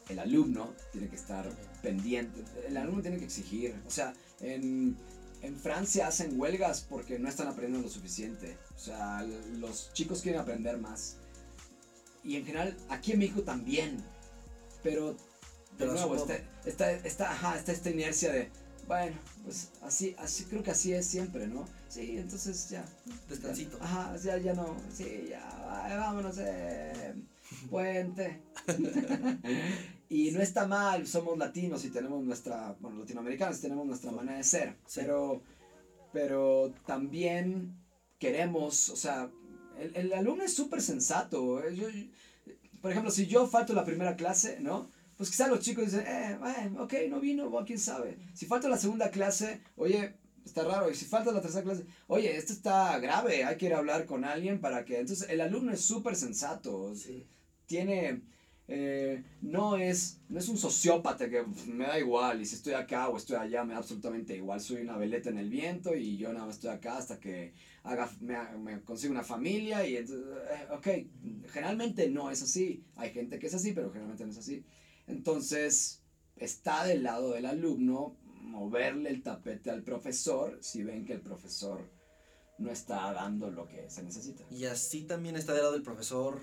el alumno tiene que estar pendiente, el alumno tiene que exigir, o sea, en, en Francia hacen huelgas porque no están aprendiendo lo suficiente, o sea, los chicos quieren aprender más. Y en general, aquí en México también, pero de nuevo, está, está, está, ajá, está esta inercia de, bueno, pues así, así creo que así es siempre, ¿no? Sí, entonces ya. Descansito. ya, ajá, ya, ya no, sí, ya, vámonos, eh, puente. y no está mal, somos latinos y tenemos nuestra, bueno, latinoamericanos y tenemos nuestra manera de ser, Sí. pero, pero también queremos, o sea, el, el alumno es súper sensato. eh, yo- yo- por ejemplo, si yo falto la primera clase, ¿no? Pues quizá los chicos dicen, eh, bueno, ok, no vino, bueno, quién sabe. Si falta la segunda clase, oye, está raro. Y si falta la tercera clase, oye, esto está grave, hay que ir a hablar con alguien para que... Entonces, el alumno es súper sensato. Sí. Tiene... eh, no, es, no es un sociópata que me da igual y si estoy acá o estoy allá me da absolutamente igual. Soy una veleta en el viento y yo nada más estoy acá hasta que haga, me, me consiga una familia y entonces, eh, ok, generalmente no es así. Hay gente que es así, pero generalmente no es así. Entonces, está del lado del alumno moverle el tapete al profesor si ven que el profesor no está dando lo que se necesita. Y así también está del lado del profesor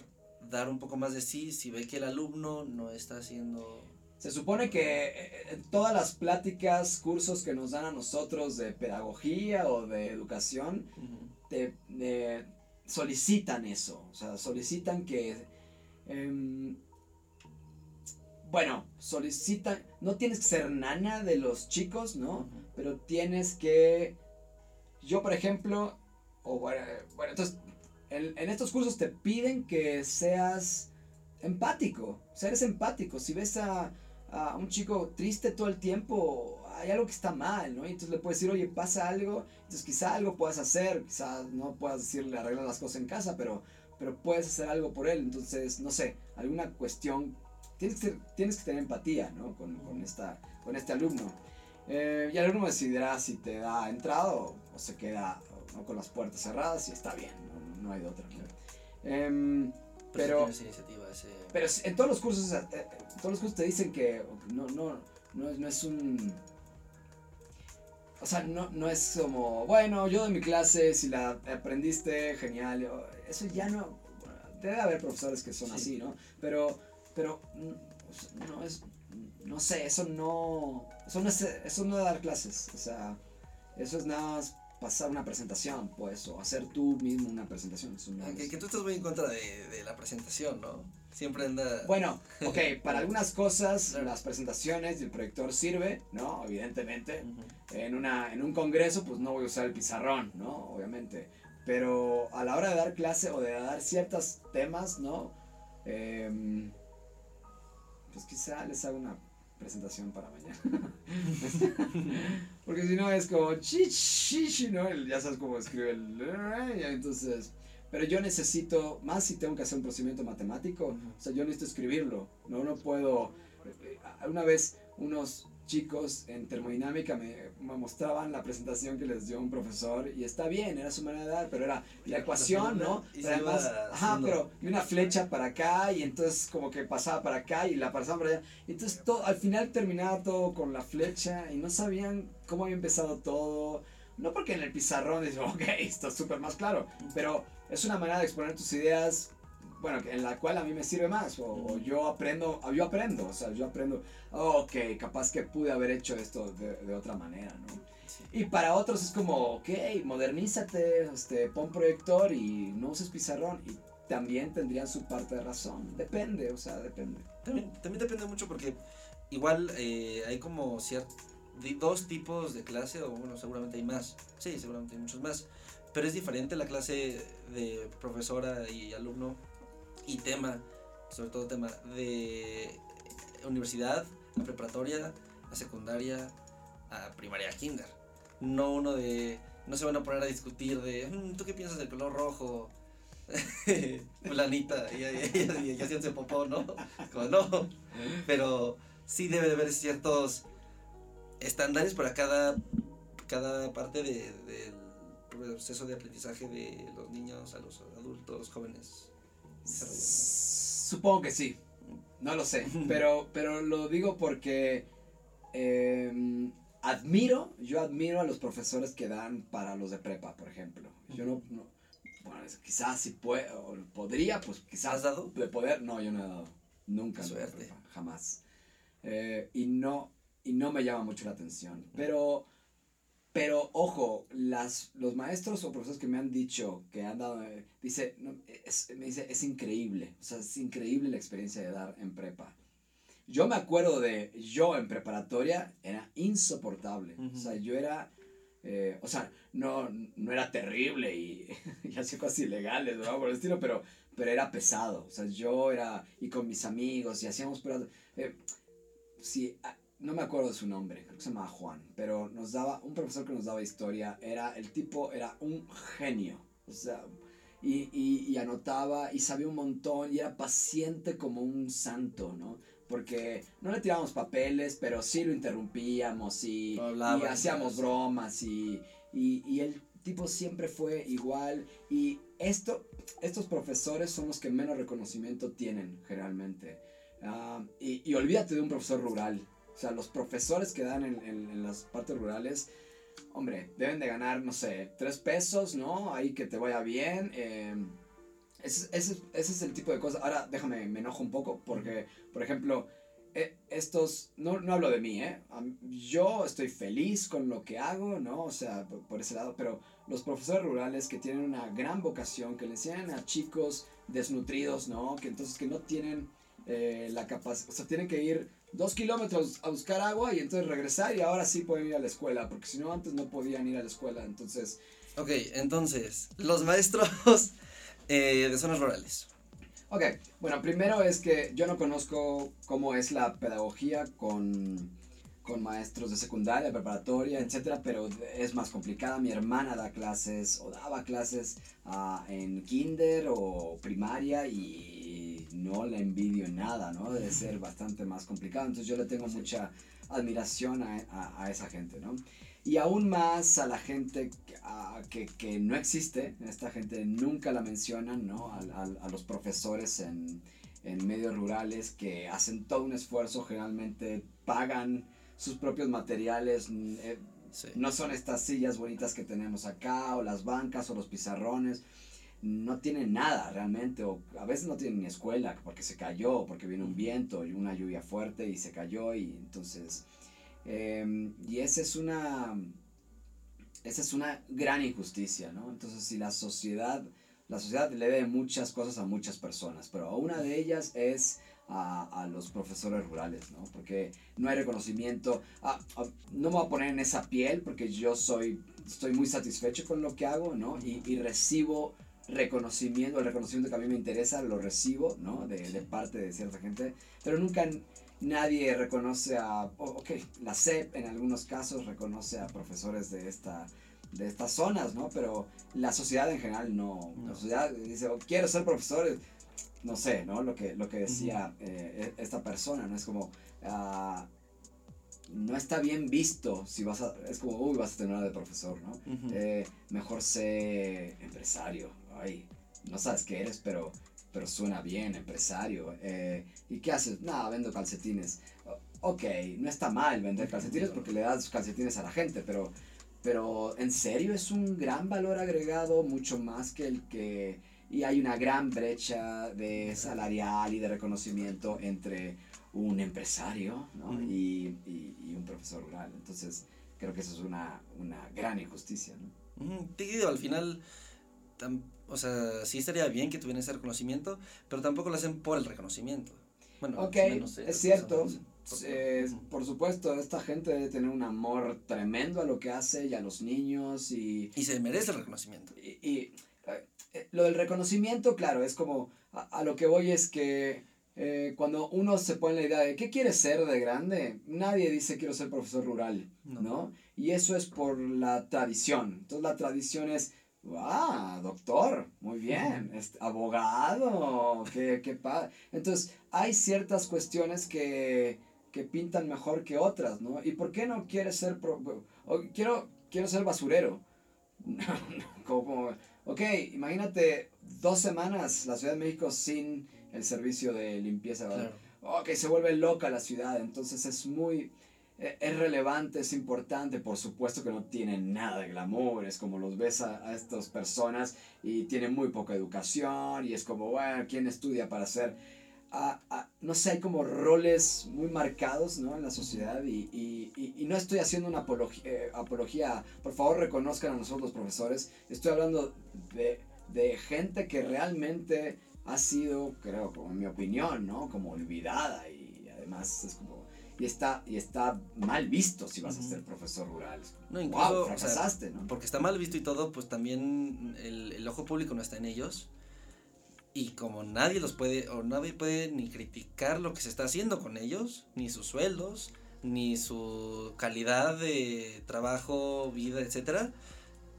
dar un poco más de sí si ve que el alumno no está haciendo... Se supone que eh, en todas las pláticas, cursos que nos dan a nosotros de pedagogía o de educación, Ujú. Te eh, solicitan eso, o sea, solicitan que, em, bueno, solicitan, no tienes que ser nana de los chicos, ¿no? Pero tienes que, yo por ejemplo, o bueno, bueno, entonces, en, en estos cursos te piden que seas empático, o sea, eres empático, si ves a, a un chico triste todo el tiempo, hay algo que está mal, ¿no? Y entonces le puedes decir, oye, pasa algo, entonces quizá algo puedas hacer, quizá no puedas decirle arreglar las cosas en casa, pero, pero puedes hacer algo por él, entonces, no sé, alguna cuestión, tienes que, tienes que tener empatía, ¿no? Con, con, esta, con este alumno. Eh, y el alumno decidirá si te da entrada o, se queda ¿no? con las puertas cerradas y está bien, no, no hay de otra. Eh, pero, pero en todos los cursos, eh, eh, todos los cursos te dicen que no, no, no, es, no es un... O sea, no, no es como, bueno, yo de mi clase, si la aprendiste, genial. Eso ya no... Debe haber profesores que son así, ¿no? Pero, pero mm, no es... No sé, eso no... Eso no es, eso no es dar clases. O sea, eso es nada más pasar una presentación, pues, o hacer tú mismo una presentación. que, tú estás muy en contra de, de, la presentación, ¿no? Siempre anda... Bueno, ok, para algunas cosas las presentaciones y el proyector sirve, ¿no? Evidentemente. en, una, en un congreso, pues no voy a usar el pizarrón, ¿no? Obviamente. Pero a la hora de dar clase o de dar ciertos temas, ¿no? Em, pues quizá les haga una presentación para mañana. Porque si no es como chichi, ¿no? ya sabes cómo escribe el... Entonces, pero yo necesito, más si tengo que hacer un procedimiento matemático, o sea, yo necesito escribirlo, no, no puedo... Eh, una vez unos chicos en termodinámica me, mostraban la presentación que les dio un profesor y está bien, era su manera de dar, pero era la ecuación, ¿no? Pero además, ajá, pero y una flecha para acá y entonces como que pasaba para acá y la pasaba para allá. Entonces todo, al final terminaba todo con la flecha y no sabían cómo había empezado todo. No porque en el pizarrón dices, ok, esto es súper más claro, pero es una manera de exponer tus ideas bueno, en la cual a mí me sirve más, o, yo aprendo, yo aprendo, o sea, yo aprendo, ok, capaz que pude haber hecho esto de, otra manera, ¿no? Y para otros es como, ok, modernízate, este, pon proyector y no uses pizarrón, y también tendrían su parte de razón, depende, o sea, depende. También, también depende mucho porque igual eh, hay como ciertos, dos tipos de clase, o bueno, seguramente hay más, sí, seguramente hay muchos más, pero es diferente la clase de profesora y alumno y tema, sobre todo tema de universidad, a preparatoria, a secundaria, a primaria, a kinder. No uno de, no se van a poner a discutir de, mm, ¿tú qué piensas del color rojo? Fulanita, y, y, ¿no? Como no. Pero sí debe de haber ciertos estándares para cada, cada parte del proceso de aprendizaje de los niños a los adultos, jóvenes. Supongo que sí. No lo sé. pero, pero lo digo porque em, admiro, yo admiro a los profesores que dan para los de prepa, por ejemplo. Yo no, bueno, quizás si puedo, podría, pues quizás. ¿Has dado? De poder, no, yo no he dado. Nunca. Suerte. jamás. Eh, y no, y no me llama mucho la atención. Pero pero ojo, las, los maestros o profesores que me han dicho que han dado, eh, dice, es, me dice, es increíble, o sea, es increíble la experiencia de dar en prepa. Yo me acuerdo de, yo en preparatoria era insoportable, o sea, yo era, eh, o sea, no, no era terrible y, y hacía cosas ilegales, ¿no? Por el estilo, pero, pero era pesado, o sea, yo era, y con mis amigos, y hacíamos, pero, eh, sí, no me acuerdo de su nombre, creo que se llamaba Juan, pero nos daba, un profesor que nos daba historia, era, el tipo era un genio, o sea, y, y, anotaba y sabía un montón y era paciente como un santo, ¿no? Porque no le tirábamos papeles, pero sí lo interrumpíamos y, y hacíamos bromas y, y, el tipo siempre fue igual y esto, estos profesores son los que menos reconocimiento tienen generalmente. Ah, y, y olvídate de un profesor rural, sea, los profesores que dan en, en, las partes rurales, hombre, deben de ganar, no sé, tres pesos, ¿no? Ahí que te vaya bien. Eh, ese, ese, ese, es el tipo de cosas. Ahora, déjame, me enojo un poco porque, por ejemplo, eh, estos, no, no, hablo de mí, ¿eh? Yo estoy feliz con lo que hago, ¿no? O sea, por, por, ese lado, pero los profesores rurales que tienen una gran vocación, que le enseñan a chicos desnutridos, ¿no? Que entonces que no tienen eh, la capacidad, o sea, tienen que ir dos kilómetros a buscar agua y entonces regresar y ahora sí pueden ir a la escuela, porque si no antes no podían ir a la escuela, entonces... Ok, entonces, los maestros eh, de zonas rurales. Ok, bueno, primero es que yo no conozco cómo es la pedagogía con, con maestros de secundaria, preparatoria, etcétera, pero es más complicada. Mi hermana da clases o daba clases ah, en kinder o primaria y no la envidio en nada, ¿no? Debe ser bastante más complicado. Entonces yo le tengo mucha admiración a, a, a esa gente, ¿no? Y aún más a la gente que, que, no existe, esta gente nunca la mencionan, ¿no? A, a, a los profesores en, en medios rurales que hacen todo un esfuerzo, generalmente pagan sus propios materiales. Mm, eh, no son estas sillas bonitas que tenemos acá, o las bancas, o los pizarrones. No tienen nada realmente, o a veces no tienen ni escuela porque se cayó, porque vino un viento y una lluvia fuerte y se cayó, y entonces. Em, y esa es una. Esa es una gran injusticia, ¿no? Entonces, si la sociedad. La sociedad le debe muchas cosas a muchas personas, pero una de ellas es a, a, los profesores rurales, ¿no? Porque no hay reconocimiento. Ah, ah, no me voy a poner en esa piel porque yo soy, estoy muy satisfecho con lo que hago, ¿no? Y, y recibo reconocimiento, el reconocimiento que a mí me interesa, lo recibo, ¿no? De, de parte de cierta gente, pero nunca nadie reconoce a, ok, la SEP en algunos casos reconoce a profesores de esta de estas zonas, ¿no? Pero la sociedad en general no. La sociedad dice, oh, quiero ser profesor, no sé, ¿no? Lo que, lo que decía eh, e, esta persona, ¿no? Es como, uh, no está bien visto si vas a, es como, uy, vas a tener una de profesor, ¿no? Uh -huh. eh, mejor sé empresario, ay, no sabes qué eres, pero, pero suena bien, empresario. Eh, ¿Y qué haces? Nada, vendo calcetines. Ok, no está mal vender calcetines porque le das calcetines a la gente, pero, pero en serio es un gran valor agregado, mucho más que el que y hay una gran brecha de salarial y de reconocimiento entre un empresario ¿no? mm. y, y, y, un profesor rural. Entonces, creo que eso es una, una gran injusticia. ¿no? Mm, te digo, al final, tam, o sea, sí estaría bien que tuvieran ese reconocimiento, pero tampoco lo hacen por el reconocimiento. Bueno, ok, menos, eh, es cierto. Eh, por supuesto, esta gente debe tener un amor tremendo a lo que hace y a los niños y... Y se merece el reconocimiento. y, y eh, lo del reconocimiento, claro, es como, a, a lo que voy es que eh, cuando uno se pone la idea de qué quiere ser de grande, nadie dice quiero ser profesor rural, ¿no? ¿no? Y eso es por la tradición. Entonces la tradición es, ah, doctor, muy bien, este, abogado, qué, qué padre. Entonces hay ciertas cuestiones que, que pintan mejor que otras, ¿no? ¿Y por qué no quieres ser, pro, o quiero, quiero ser basurero? como, ok, imagínate dos semanas la Ciudad de México sin el servicio de limpieza. Claro. Ok, se vuelve loca la ciudad, entonces es muy, e, es relevante, es importante, por supuesto que no tiene nada de glamour, es como los ves a, a estas personas y tienen muy poca educación y es como, bueno, ¿quién estudia para ser a, a, no sé, hay como roles muy marcados ¿no? en la sociedad y, y, y, y no estoy haciendo una apología, eh, apología, por favor reconozcan a nosotros los profesores, estoy hablando de, de gente que realmente ha sido, creo, como en mi opinión, ¿no? Como olvidada y además es como... Y está, y está mal visto si vas uh -huh. a ser profesor rural. No, incluso, wow, fracasaste, o sea, ¿no? Porque está mal visto y todo, pues también el, el ojo público no está en ellos y como nadie los puede, o nadie puede ni criticar lo que se está haciendo con ellos, ni sus sueldos, ni su calidad de trabajo, vida, etcétera,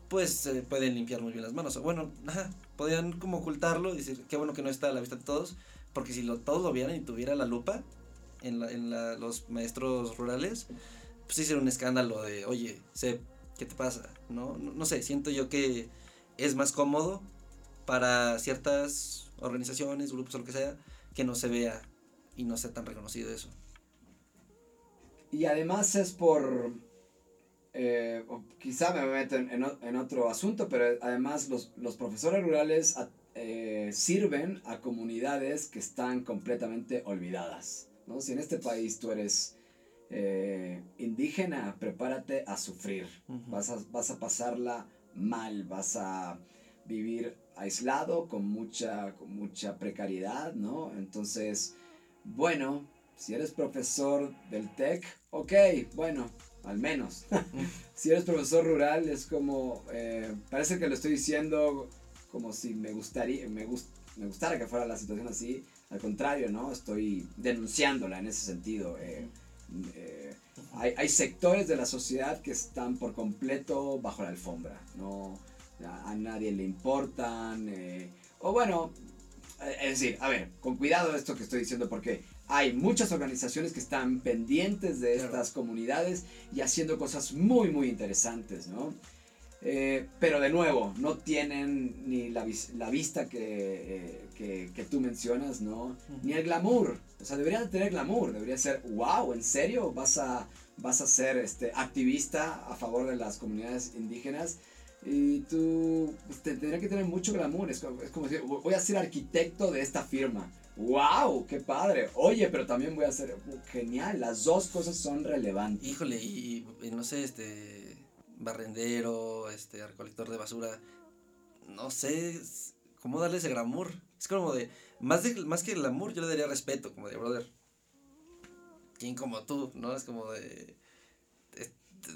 pues eh, pueden limpiar muy bien las manos. O bueno, ajá, podrían como ocultarlo y decir, qué bueno que no está a la vista de todos, porque si lo, todos lo vieran y tuviera la lupa en, la, en la, los maestros rurales, pues sí sería un escándalo de, oye, sé, ¿qué te pasa? ¿No? no, no sé, siento yo que es más cómodo para ciertas organizaciones, grupos o lo que sea, que no se vea y no sea tan reconocido eso. Y además es por, eh, quizá me meto en, en, en, otro asunto, pero además los, los profesores rurales eh, sirven a comunidades que están completamente olvidadas. ¿no? Si en este país tú eres eh, indígena, prepárate a sufrir, uh -huh. vas, a, vas a pasarla mal, vas a vivir aislado, con mucha, con mucha precariedad, ¿no? Entonces, bueno, si eres profesor del TEC, ok, bueno, al menos. si eres profesor rural, es como, eh, parece que lo estoy diciendo como si me gustaría, me, gust, me gustara que fuera la situación así. Al contrario, ¿no? Estoy denunciándola en ese sentido. Eh, eh, hay, hay sectores de la sociedad que están por completo bajo la alfombra, no a, a nadie le importan, eh, o bueno, eh, es decir, a ver, con cuidado esto que estoy diciendo porque hay muchas organizaciones que están pendientes de Claro. estas comunidades y haciendo cosas muy, muy interesantes, ¿no? Eh, pero de nuevo, no tienen ni la, vis- la vista que, eh, que, que tú mencionas, ¿no? Ni el glamour. O sea, deberían tener glamour. Debería ser, wow, ¿en serio? ¿Vas a, vas a ser este, activista a favor de las comunidades indígenas? Y tú pues, te- tendría que tener mucho glamour. Es como, es como decir, voy a ser arquitecto de esta firma. ¡Wow! ¡Qué padre! Oye, pero también voy a ser genial. Las dos cosas son relevantes. Híjole, y, y no sé, este, barrendero, este, recolector de basura, no sé cómo darle ese glamour. Es como de, más, de, más que glamour, yo le daría respeto, como de, brother, ¿quién como tú? ¿No? Es como de,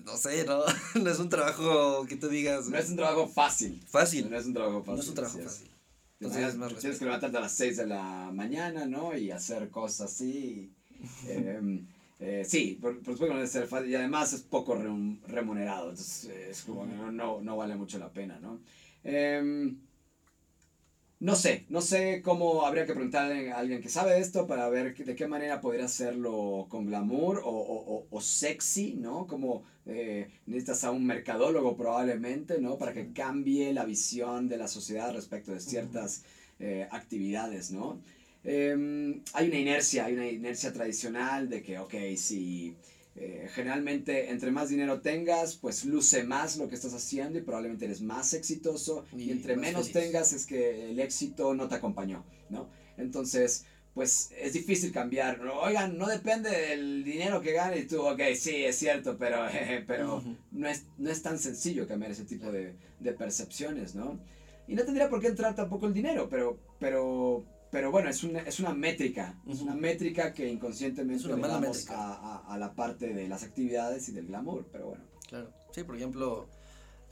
no sé, ¿no? no es un trabajo que tú digas No es un trabajo fácil. fácil, No es un trabajo fácil. no es un trabajo es. fácil. Entonces es más tienes que levantarte a las 6 de la mañana, ¿no? Y hacer cosas así. Em, eh, sí, por, por supuesto que no debe ser fácil. Y además es poco rem- remunerado. Entonces es como no, no vale mucho la pena, ¿no? Em, no sé, no sé cómo habría que preguntarle a alguien que sabe esto para ver de qué manera podría hacerlo con glamour o, o, o- o sexy, ¿no? Como eh, necesitas a un mercadólogo probablemente, ¿no? Para que cambie la visión de la sociedad respecto de ciertas eh, actividades, ¿no? Em, hay una inercia, hay una inercia tradicional de que, ok, si eh, generalmente entre más dinero tengas, pues luce más lo que estás haciendo y probablemente eres más exitoso y, Y entre menos feliz. tengas es que el éxito no te acompañó, ¿no? Entonces, pues es difícil cambiar. Oigan, no depende del dinero que gane y tú, ok, sí, es cierto, pero, pero no, es, no es tan sencillo cambiar ese tipo de, de percepciones, ¿no? Y no tendría por qué entrar tampoco el dinero, pero, pero, pero bueno, es una, es una métrica, es Ujú. una métrica que inconscientemente Es una mala métrica. a, a, a la parte de las actividades y del glamour, pero bueno. Claro. Sí, por ejemplo,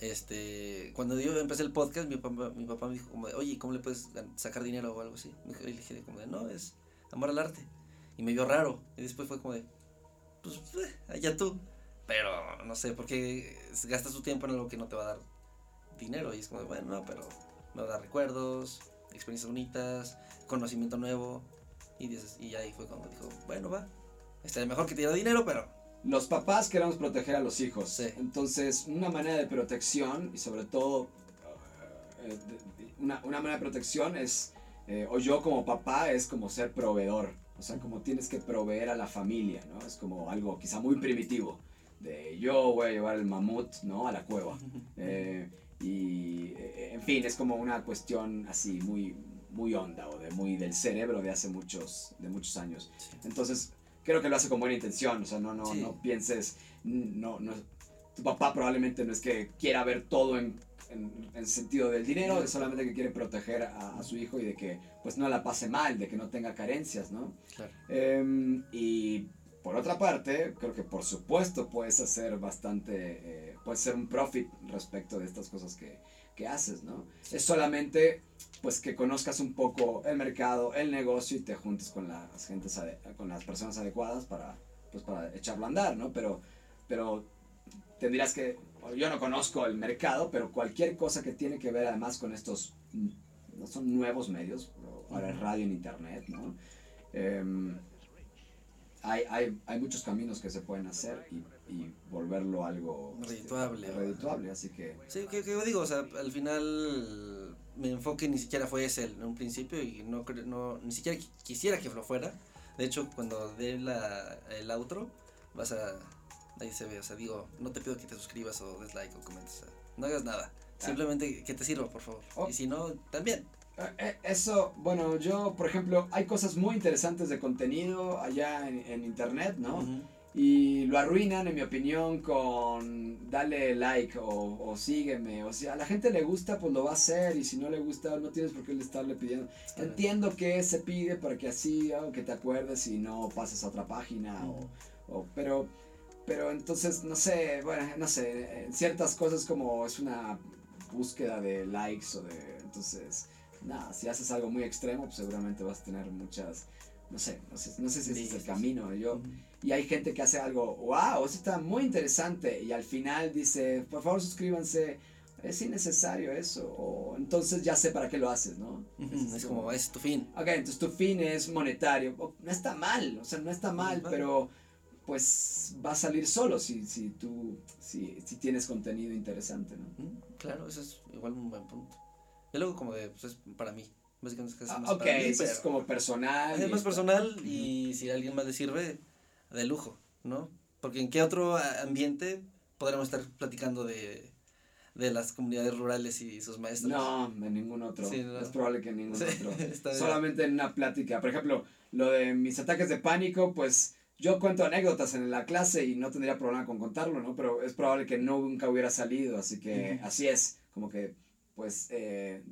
este, cuando yo empecé el podcast, mi papá, mi papá me dijo como de, oye, ¿cómo le puedes sacar dinero o algo así? Y le dije como de, no, es amor al arte. Y me vio raro. Y después fue como de, pues, eh, allá tú. Pero, no sé, porque gastas tu tiempo en algo que no te va a dar dinero. Y es como de, bueno, no, pero me va a dar recuerdos, experiencias bonitas, conocimiento nuevo. Y, dices, y ahí fue cuando dijo, bueno, va. Estaría mejor que te diera dinero, pero Los papás queremos proteger a los hijos. Sí. Entonces, una manera de protección y sobre todo eh, de- una, una manera de protección es, eh, o yo como papá, es como ser proveedor. O sea, como tienes que proveer a la familia, ¿no? Es como algo quizá muy primitivo. De yo voy a llevar el mamut, ¿no? A la cueva. Eh, y, eh, en fin, es como una cuestión así muy, muy honda o de muy del cerebro de hace muchos, de muchos años. sí. Entonces, creo que lo hace con buena intención, o sea, no, no, Sí. no pienses, no, no, tu papá probablemente no es que quiera ver todo en, en, en sentido del dinero, es solamente que quiere proteger a, a su hijo y de que pues no la pase mal, de que no tenga carencias, ¿no? claro. Em, y por otra parte, creo que por supuesto puedes hacer bastante, eh, puedes ser un profit respecto de estas cosas que, que haces, ¿no? Es solamente pues que conozcas un poco el mercado, el negocio y te juntes con las gentes con las personas adecuadas para pues para echarlo a andar, ¿no? Pero pero tendrías que yo no conozco el mercado, pero cualquier cosa que tiene que ver además con estos mm, no son nuevos medios, ahora es radio en internet, ¿no? Em, hay, hay, hay muchos caminos que se pueden hacer y, y volverlo algo este, Redituable, o- redituable, así que Sí, que, que yo digo, o sea, al final mi enfoque ni siquiera fue ese en un principio y no, no ni siquiera qui- quisiera que lo fuera. De hecho, cuando dé la, el outro, vas a... Ahí se ve, o sea, digo, no te pido que te suscribas o des like o comentes, o sea, no hagas nada. Ah. Simplemente que te sirva, por favor. Oh. Y si no, también. Eh, eh, Eso, bueno, yo, por ejemplo, hay cosas muy interesantes de contenido allá en, en internet, ¿no? Ujú. Y lo arruinan, en mi opinión, con dale like o, o sígueme. O sea, a la gente le gusta, pues lo va a hacer. Y si no le gusta, no tienes por qué estarle pidiendo. Entiendo que se pide para que así, que te acuerdes y no pases a otra página. o- o, pero, pero entonces, no sé, bueno, no sé. Ciertas cosas como es una búsqueda de likes o de... Entonces, nada, si haces algo muy extremo, pues seguramente vas a tener muchas no sé, no sé, no sé si ese es el camino. Yo. Y hay gente que hace algo, wow, eso está muy interesante. Y al final dice, por favor suscríbanse, es innecesario eso. O entonces ya sé para qué lo haces, ¿no? Ujú, Es como, es tu fin. Ok, entonces tu fin es monetario. No está mal, o sea, no está mal, pero pues va a salir solo si, si tú, si, si tienes contenido interesante, ¿no? Mm, Claro, eso es igual un buen punto. Y luego como de, pues es para mí. Básicamente es que es Ah, más ok, para mí, eso es pero como personal. es más personal y si a alguien más le sirve, de lujo, ¿no? Porque en qué otro ambiente podríamos estar platicando de, de las comunidades rurales y sus maestros. No, en ningún otro. Sí, no. Es probable que en ningún Sí, otro. Solamente en una plática. Por ejemplo, lo de mis ataques de pánico, pues yo cuento anécdotas en la clase y no tendría problema con contarlo, ¿no? Pero es probable que no nunca hubiera salido, así que así es. Como que, pues, eh,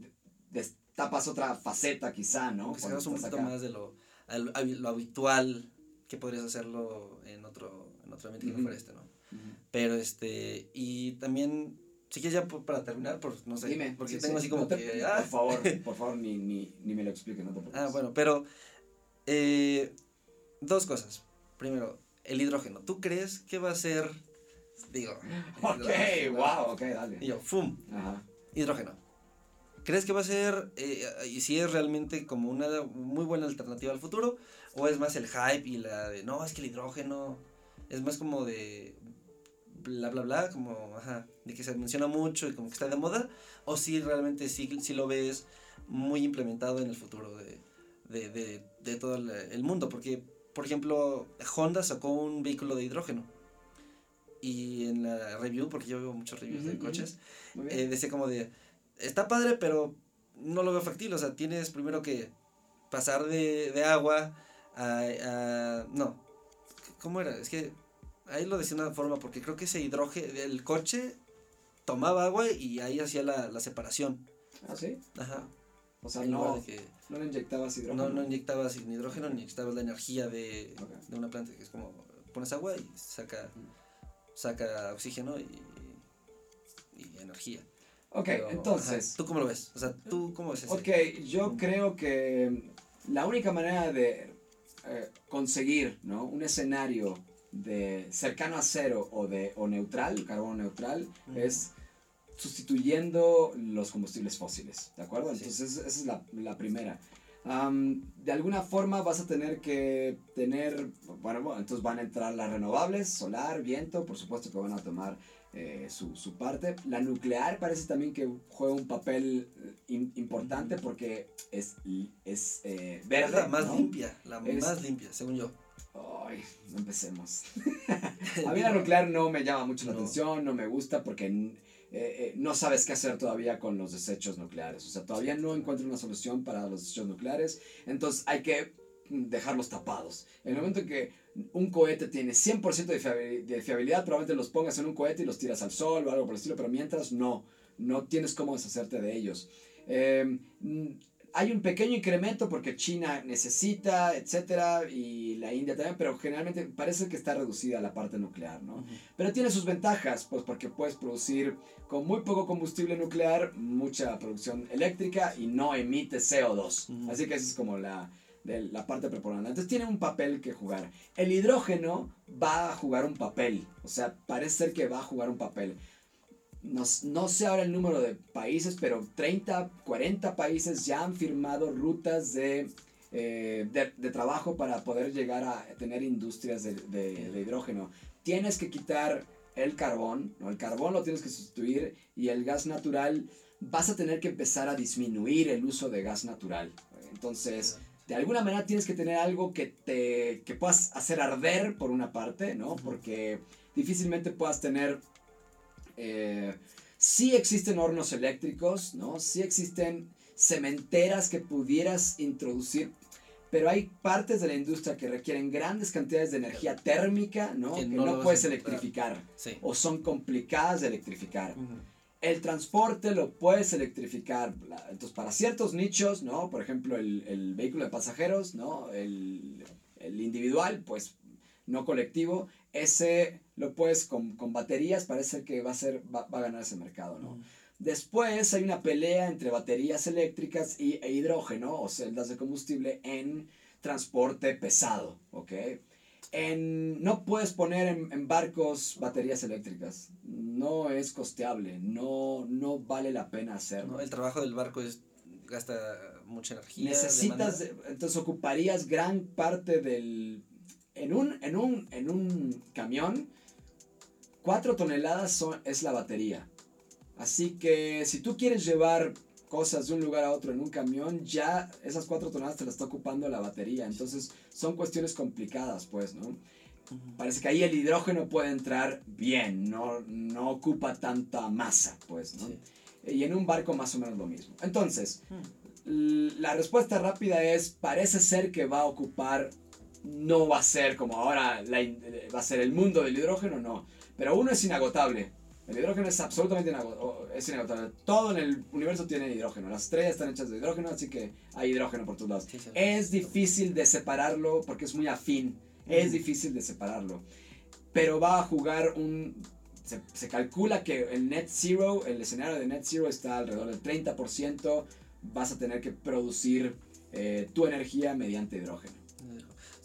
destapas otra faceta quizá, ¿no? Sacas un poquito acá. más de lo, lo habitual que podrías hacerlo en otro, en otro ambiente que no fuera este, ¿no? Ujú. Pero este, y también, si quieres ya por- para terminar, por, no sé, Dime. porque sí, tengo sí. así como No te- que, ah, Por favor, por favor, ni, ni, ni me lo expliques, no te preocupes. ah, bueno, pero, eh, dos cosas. Primero, el hidrógeno. ¿Tú crees que va a ser, digo, Ok, wow, ok, dale. Y yo, ¡fum! Ajá. Hidrógeno. ¿Crees que va a ser, eh, y si es realmente como una muy buena alternativa al futuro? ¿O es más el hype y la de, no, es que el hidrógeno es más como de bla, bla, bla, como, ajá, de que se menciona mucho y como que está de moda? ¿O si realmente sí, sí lo ves muy implementado en el futuro de, de, de, de todo el, mundo? Porque, por ejemplo, Honda sacó un vehículo de hidrógeno. Y en la review, porque yo veo muchos reviews de Ujú, ujú. coches, Muy bien. eh, decía como de, está padre, pero no lo veo factible, o sea, tienes primero que pasar de, de agua a, a- No, ¿cómo era? Es que ahí lo decía de una forma, porque creo que ese hidrógeno, el coche tomaba agua y ahí hacía la, la separación. Ah, sí. Ajá. O sea, no, que no le inyectabas hidrógeno. no, no inyectabas hidrógeno ni inyectabas la energía de, de una planta, que es como pones agua y saca, saca oxígeno y, y energía. Ok, Pero, entonces, ajá, ¿Tú cómo lo ves? O sea, ¿tú cómo ves eso? ok, yo creo que la única manera de eh, conseguir ¿no? un escenario de cercano a cero o de o neutral, carbono neutral, es sustituyendo los combustibles fósiles, ¿de acuerdo? Sí. Entonces esa es la, la primera. De alguna forma vas a tener que tener, bueno, bueno, entonces van a entrar las renovables, solar, viento, por supuesto que van a tomar eh, su, su parte. La nuclear parece también que juega un papel eh, im- importante porque es, es eh, Es verde. la más ¿no? limpia, la Es- más limpia, según yo. Ay, no empecemos. A mí la nuclear no me llama mucho la No. atención, no me gusta porque eh, eh, no sabes qué hacer todavía con los desechos nucleares. O sea, todavía no encuentro una solución para los desechos nucleares. Entonces hay que dejarlos tapados. En el momento en que un cohete tiene 100% de, fiabi- de fiabilidad, probablemente los pongas en un cohete y los tiras al sol o algo por el estilo, pero mientras no, no tienes cómo deshacerte de ellos. Eh, mm, hay un pequeño incremento porque China necesita, etcétera, y la India también, pero generalmente parece que está reducida la parte nuclear, ¿no? Pero tiene sus ventajas, pues porque puedes producir con muy poco combustible nuclear mucha producción eléctrica y no emite CO2. Ujú. Así que esa es como la, de la parte preponderante. Entonces tiene un papel que jugar. El hidrógeno va a jugar un papel, o sea, parece ser que va a jugar un papel. No, no sé ahora el número de países, pero 30, 40 países ya han firmado rutas de, eh, de, de trabajo para poder llegar a tener industrias de, de- de hidrógeno. Tienes que quitar el carbón, ¿no? el carbón lo tienes que sustituir y el gas natural vas a tener que empezar a disminuir el uso de gas natural. Entonces, de alguna manera tienes que tener algo que te que puedas hacer arder por una parte, ¿no? Porque difícilmente puedas tener eh, sí existen hornos eléctricos, ¿no? Sí existen cementeras que pudieras introducir, pero hay partes de la industria que requieren grandes cantidades de energía térmica, ¿no? Que Que, no puedes electrificar Sí. o son complicadas de electrificar. El transporte lo puedes electrificar. Entonces, para ciertos nichos, ¿no? Por ejemplo, el, el vehículo de pasajeros, ¿no? El, el individual, pues no colectivo, ese lo puedes con, con baterías, parece que va a, ser, va, va a ganar ese mercado, ¿no? Después hay una pelea entre baterías eléctricas y, e hidrógeno o celdas de combustible en transporte pesado, ¿ok? En, no puedes poner en, en, barcos baterías eléctricas. No es costeable. No, no vale la pena hacerlo. No, el trabajo del barco es, gasta mucha energía. Necesitas, entonces ocuparías gran parte del... En un, en un, en un camión, 4 toneladas son, es la batería. Así que si tú quieres llevar cosas de un lugar a otro en un camión, ya esas 4 toneladas te las está ocupando la batería. Entonces son cuestiones complicadas, pues, ¿no? Parece que ahí el hidrógeno puede entrar bien, no, no ocupa tanta masa, pues, ¿no? Y en un barco más o menos lo mismo. Entonces, hmm. la respuesta rápida es, parece ser que va a ocupar, no va a ser como ahora va a ser el mundo del hidrógeno, no. Pero uno es inagotable. El hidrógeno es absolutamente inagotable. Todo en el universo tiene hidrógeno. Las estrellas están hechas de hidrógeno, así que hay hidrógeno por todos lados. es difícil de separarlo porque es muy afín. Es difícil de separarlo. Pero va a jugar un... Se, calcula que el net zero, el escenario de net zero está alrededor del 30%. Vas a tener que producir eh, tu energía mediante hidrógeno.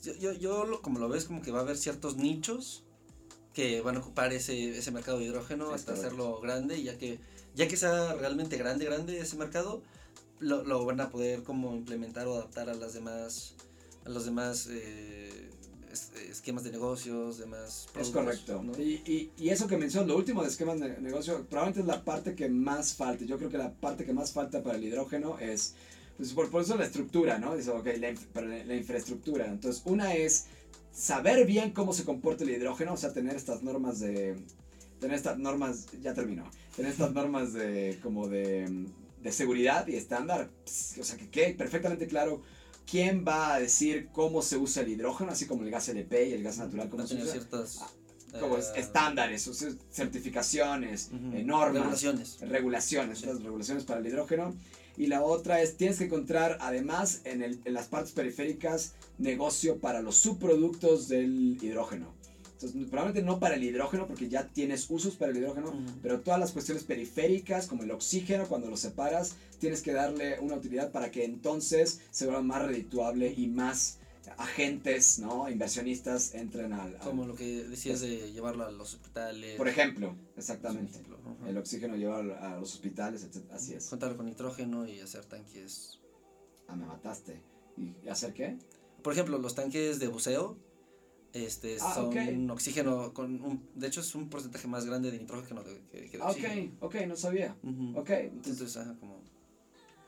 Yo, yo, yo como lo ves, como que va a haber ciertos nichos que van a ocupar ese, ese mercado de hidrógeno hasta hacerlo grande, y ya que, ya que sea realmente grande, grande ese mercado, lo, lo van a poder como implementar o adaptar a las demás, a los demás eh, esquemas de negocios, demás Es correcto. Y, y, y, eso que mencionas, lo último de esquemas de negocio, probablemente es la parte que más falta. Yo creo que la parte que más falta para el hidrógeno es, pues por, por eso la estructura, ¿no? Dice, ok, la, la infraestructura. Entonces, una es saber bien cómo se comporta el hidrógeno, o sea, tener estas normas de... Tener estas normas, ya terminó, tener estas normas de como de, de seguridad y estándar, o sea, que quede perfectamente claro quién va a decir cómo se usa el hidrógeno, así como el gas LP y el gas natural, cómo se usa. Ciertas, ah, como eh, estándares, certificaciones, eh, normas, regulaciones, regulaciones, regulaciones para el hidrógeno. Y la otra es, tienes que encontrar además en, el, en las partes periféricas negocio para los subproductos del hidrógeno. Entonces, probablemente no para el hidrógeno, porque ya tienes usos para el hidrógeno, pero todas las cuestiones periféricas, como el oxígeno, cuando lo separas, tienes que darle una utilidad para que entonces se vuelva más redituable y más agentes, ¿no? Inversionistas entren al... Como lo que decías de llevarlo a los hospitales. Por ejemplo, exactamente. El oxígeno llevarlo a los hospitales, etc. Así es. Contar con nitrógeno y hacer tanques. Ah, me mataste. ¿Y hacer qué? Por ejemplo, los tanques de buceo este, ah, son oxígeno con un, de hecho es un porcentaje más grande de nitrógeno que, que de oxígeno. Ok, ok, no sabía. Ok. Entonces, ajá, como...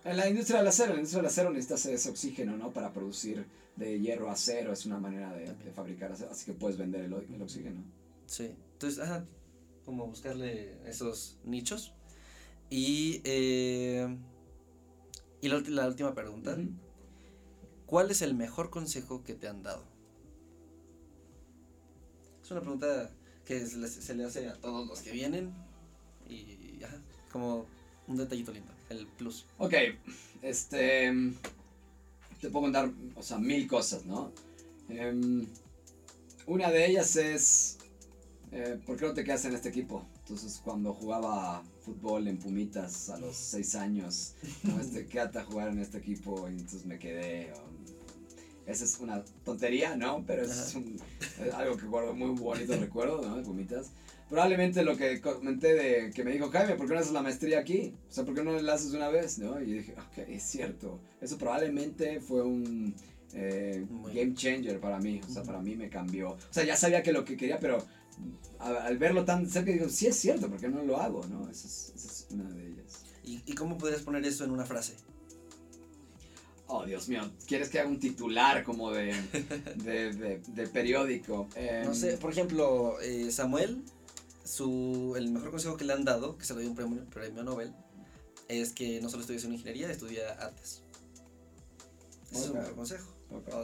En la industria del acero, en la industria del acero necesitas ese oxígeno, ¿no? Para producir de hierro a acero, es una manera de, de fabricar acero, así que puedes vender el, el, oxígeno. Sí, entonces, ajá, como buscarle esos nichos. Y, eh, y la, la, última pregunta, ¿cuál es el mejor consejo que te han dado? Es una pregunta que se le hace a todos los que vienen y, ajá, como un detallito lindo el plus. Ok, este. Te puedo contar, o sea, mil cosas, ¿no? Em, una de ellas es. Eh, ¿Por qué no te quedas en este equipo? Entonces, cuando jugaba fútbol en Pumitas a los seis años, ¿no? este, quédate a jugar en este equipo y entonces me quedé. Esa es una tontería, ¿no? Pero es, algo que guardo muy bonito recuerdo, ¿no? De Pumitas probablemente lo que comenté de que me dijo Jaime, ¿por qué no haces la maestría aquí? O sea, ¿por qué no la haces de una vez? ¿no? Y dije, ok, es cierto. Eso probablemente fue un eh, game changer para mí. O sea, para mí me cambió. O sea, ya sabía que lo que quería, pero al verlo tan cerca, digo, sí es cierto, ¿por qué no lo hago? ¿no? Esa es, una de ellas. ¿Y, ¿Y cómo podrías poner eso en una frase? Oh, Dios mío, ¿quieres que haga un titular como de, de, de, periódico? no sé, em, por ejemplo, eh, Samuel su, el mejor consejo que le han dado, que se lo dio un premio, premio Nobel, es que no solo estudies en ingeniería, estudia artes. Ese es un mejor consejo.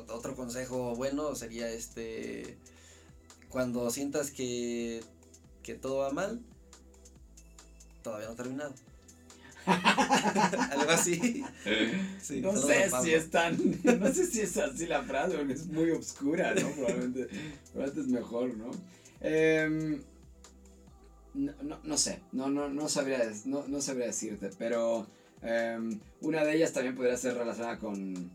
Otro consejo bueno sería este, cuando sientas que, que todo va mal, todavía no ha terminado. Algo así. no sé si es tan. No sé si es así la frase, porque es muy oscura, ¿no? Probablemente, probablemente es mejor, ¿no? Eh, no, no, sé, no, no, no, sabría, no, sabría decirte, pero em, una de ellas también podría ser relacionada con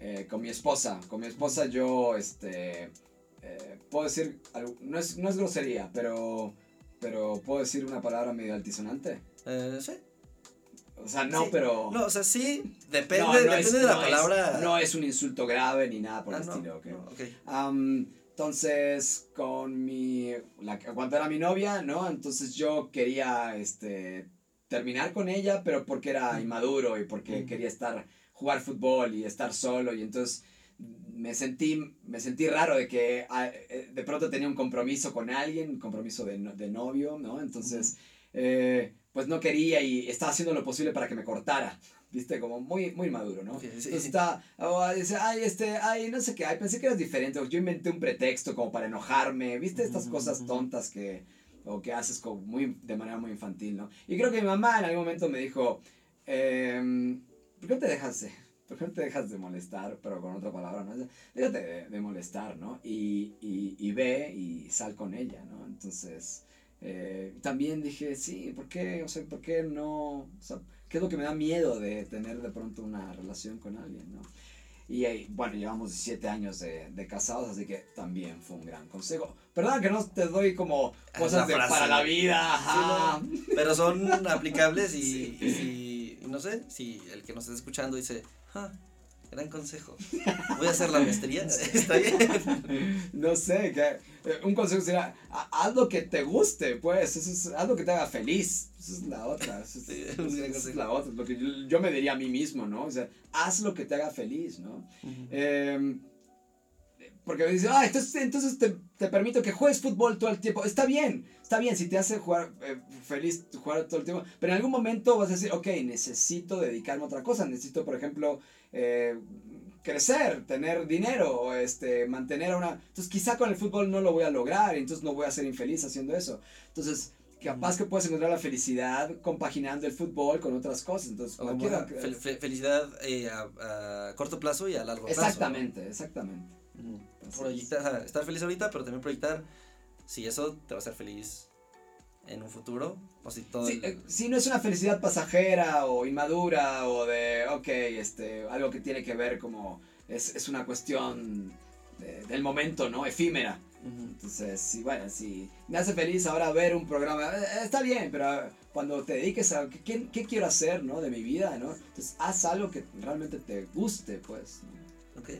eh, con mi esposa. Con mi esposa yo, este, eh, puedo decir, algo- no es, no es grosería, pero, pero puedo decir una palabra medio altisonante. Eh, sí. O sea, no, Sí. pero... No, o sea, sí, depende, No, no depende es- de la no es- palabra. no es un insulto grave ni nada por Ah, el estilo, ¿ok? no, ok. Am, entonces, con mi. La, cuando era mi novia, ¿no? Entonces yo quería este, terminar con ella, pero porque era inmaduro y porque quería estar. jugar fútbol y estar solo. Y entonces me sentí, me sentí raro de que ah, eh, de pronto tenía un compromiso con alguien, un compromiso de, de novio, ¿no? Entonces, eh, pues no quería y estaba haciendo lo posible para que me cortara. Viste, como muy, muy maduro, ¿no? Ok, sí. Entonces está, oh, dice, ay, este, ay, no sé qué, ay, pensé que eras diferente, o yo inventé un pretexto como para enojarme, viste, estas cosas tontas que, o que haces como muy, de manera muy infantil, ¿no? Y creo que mi mamá en algún momento me dijo, em, ¿por qué no te dejas de, por qué no te dejas de molestar, pero con otra palabra, ¿no? Déjate de, de molestar, ¿no? Y, y, y ve y sal con ella, ¿no? Entonces, eh, también dije, sí, ¿por qué? O sea, ¿por qué no? O sea, ¿qué es lo que me da miedo de tener de pronto una relación con alguien, ¿no? Y eh, bueno, llevamos 17 años de, de casados, así que también fue un gran consejo. Perdón que no te doy como cosas de para la vida, ajá. Pero son aplicables y, Sí. y y no sé, si el que nos está escuchando dice, ah, gran consejo, voy a hacer la maestría, está bien. No sé, que eh, un consejo sería, ha- haz lo que te guste, pues, eso es, haz lo que te haga feliz. Esa es la otra, esa es, Sí, la otra, lo que yo, yo me diría a mí mismo, ¿no? O sea, haz lo que te haga feliz, ¿no? Eh, porque me dice, ah, entonces, entonces te, te permito que juegues fútbol todo el tiempo. Está bien, está bien, si te hace jugar eh, feliz jugar todo el tiempo. Pero en algún momento vas a decir, ok, necesito dedicarme a otra cosa. Necesito, por ejemplo, eh, crecer, tener dinero, este, mantener a una... Entonces quizá con el fútbol no lo voy a lograr, y entonces no voy a ser infeliz haciendo eso. Entonces... Capaz que puedes encontrar la felicidad compaginando el fútbol con otras cosas. Entonces, cualquiera. fel- fe- felicidad eh, a, a corto plazo y a largo plazo. Exactamente, exactamente. Así Proyectar, estar feliz ahorita, pero también proyectar si eso te va a hacer feliz en un futuro. O si todo. Sí, el- eh, sí, no es una felicidad pasajera o inmadura o de, ok, este, algo que tiene que ver como, es, es una cuestión de- del momento, ¿no? Efímera. Ujú. Entonces, sí, bueno, si me hace feliz ahora ver un programa, eh, eh, está bien, pero cuando te dediques a qué, qué- qué quiero hacer, ¿no? De mi vida, ¿no? Entonces, haz algo que realmente te guste, pues. ¿no? Ok.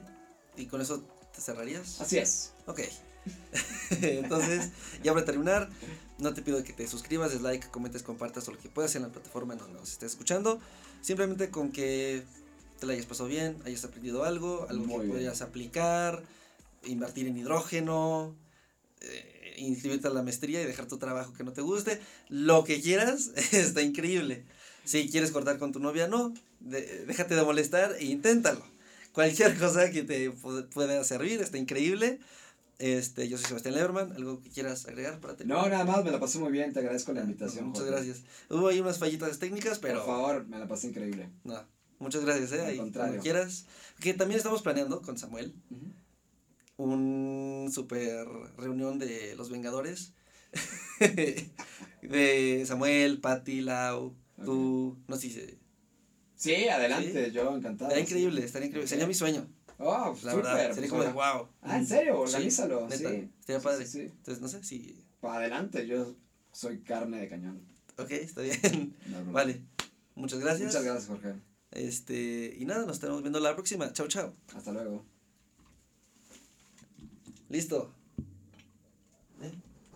¿Y con eso te cerrarías? Así es. Ok. Entonces, ya para terminar, no te pido que te suscribas, des like, comentes, compartas o lo que puedas en la plataforma en donde nos estés escuchando. Simplemente con que te la hayas pasado bien, hayas aprendido algo, algo Muy que bien. podrías aplicar, invertir en hidrógeno, eh, inscribirte a la maestría y dejar tu trabajo que no te guste, lo que quieras, está increíble. Si quieres cortar con tu novia, no, de- déjate de molestar e inténtalo. Cualquier cosa que te pu- pueda servir está increíble. Este, yo soy Sebastián Leberman, ¿algo que quieras agregar para terminar? No, nada más, me la pasé muy bien, te agradezco la invitación. Muchas Jorge. gracias. Hubo ahí unas fallitas técnicas, pero Por favor, me la pasé increíble. no, muchas gracias, eh, Al ahí, contrario. cuando quieras. Que también estamos planeando con Samuel Ujú. un super reunión de los Vengadores. de Samuel, Patty, Lau, tú, no sé si Sí, adelante, yo encantado. Estaría increíble, estaría increíble. Sería mi sueño, Oh, la súper. verdad. Sería pues, como de wow. Ah, ¿en serio? Sí, Organízalo, neta, sí. Estaría Sí, padre. sí, sí. Entonces, no sé si. Para adelante, yo soy carne de cañón. Ok, está bien. No, vale. Muchas gracias. Muchas gracias, Jorge. Este, y nada, nos estaremos viendo la próxima. Chao, chao. Hasta luego. Listo.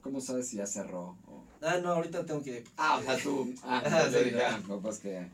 ¿Cómo sabes si ya cerró? Ah, no, ahorita tengo que. Ah, o sea, tú. Ah, Ah, sí, no. ah, pues que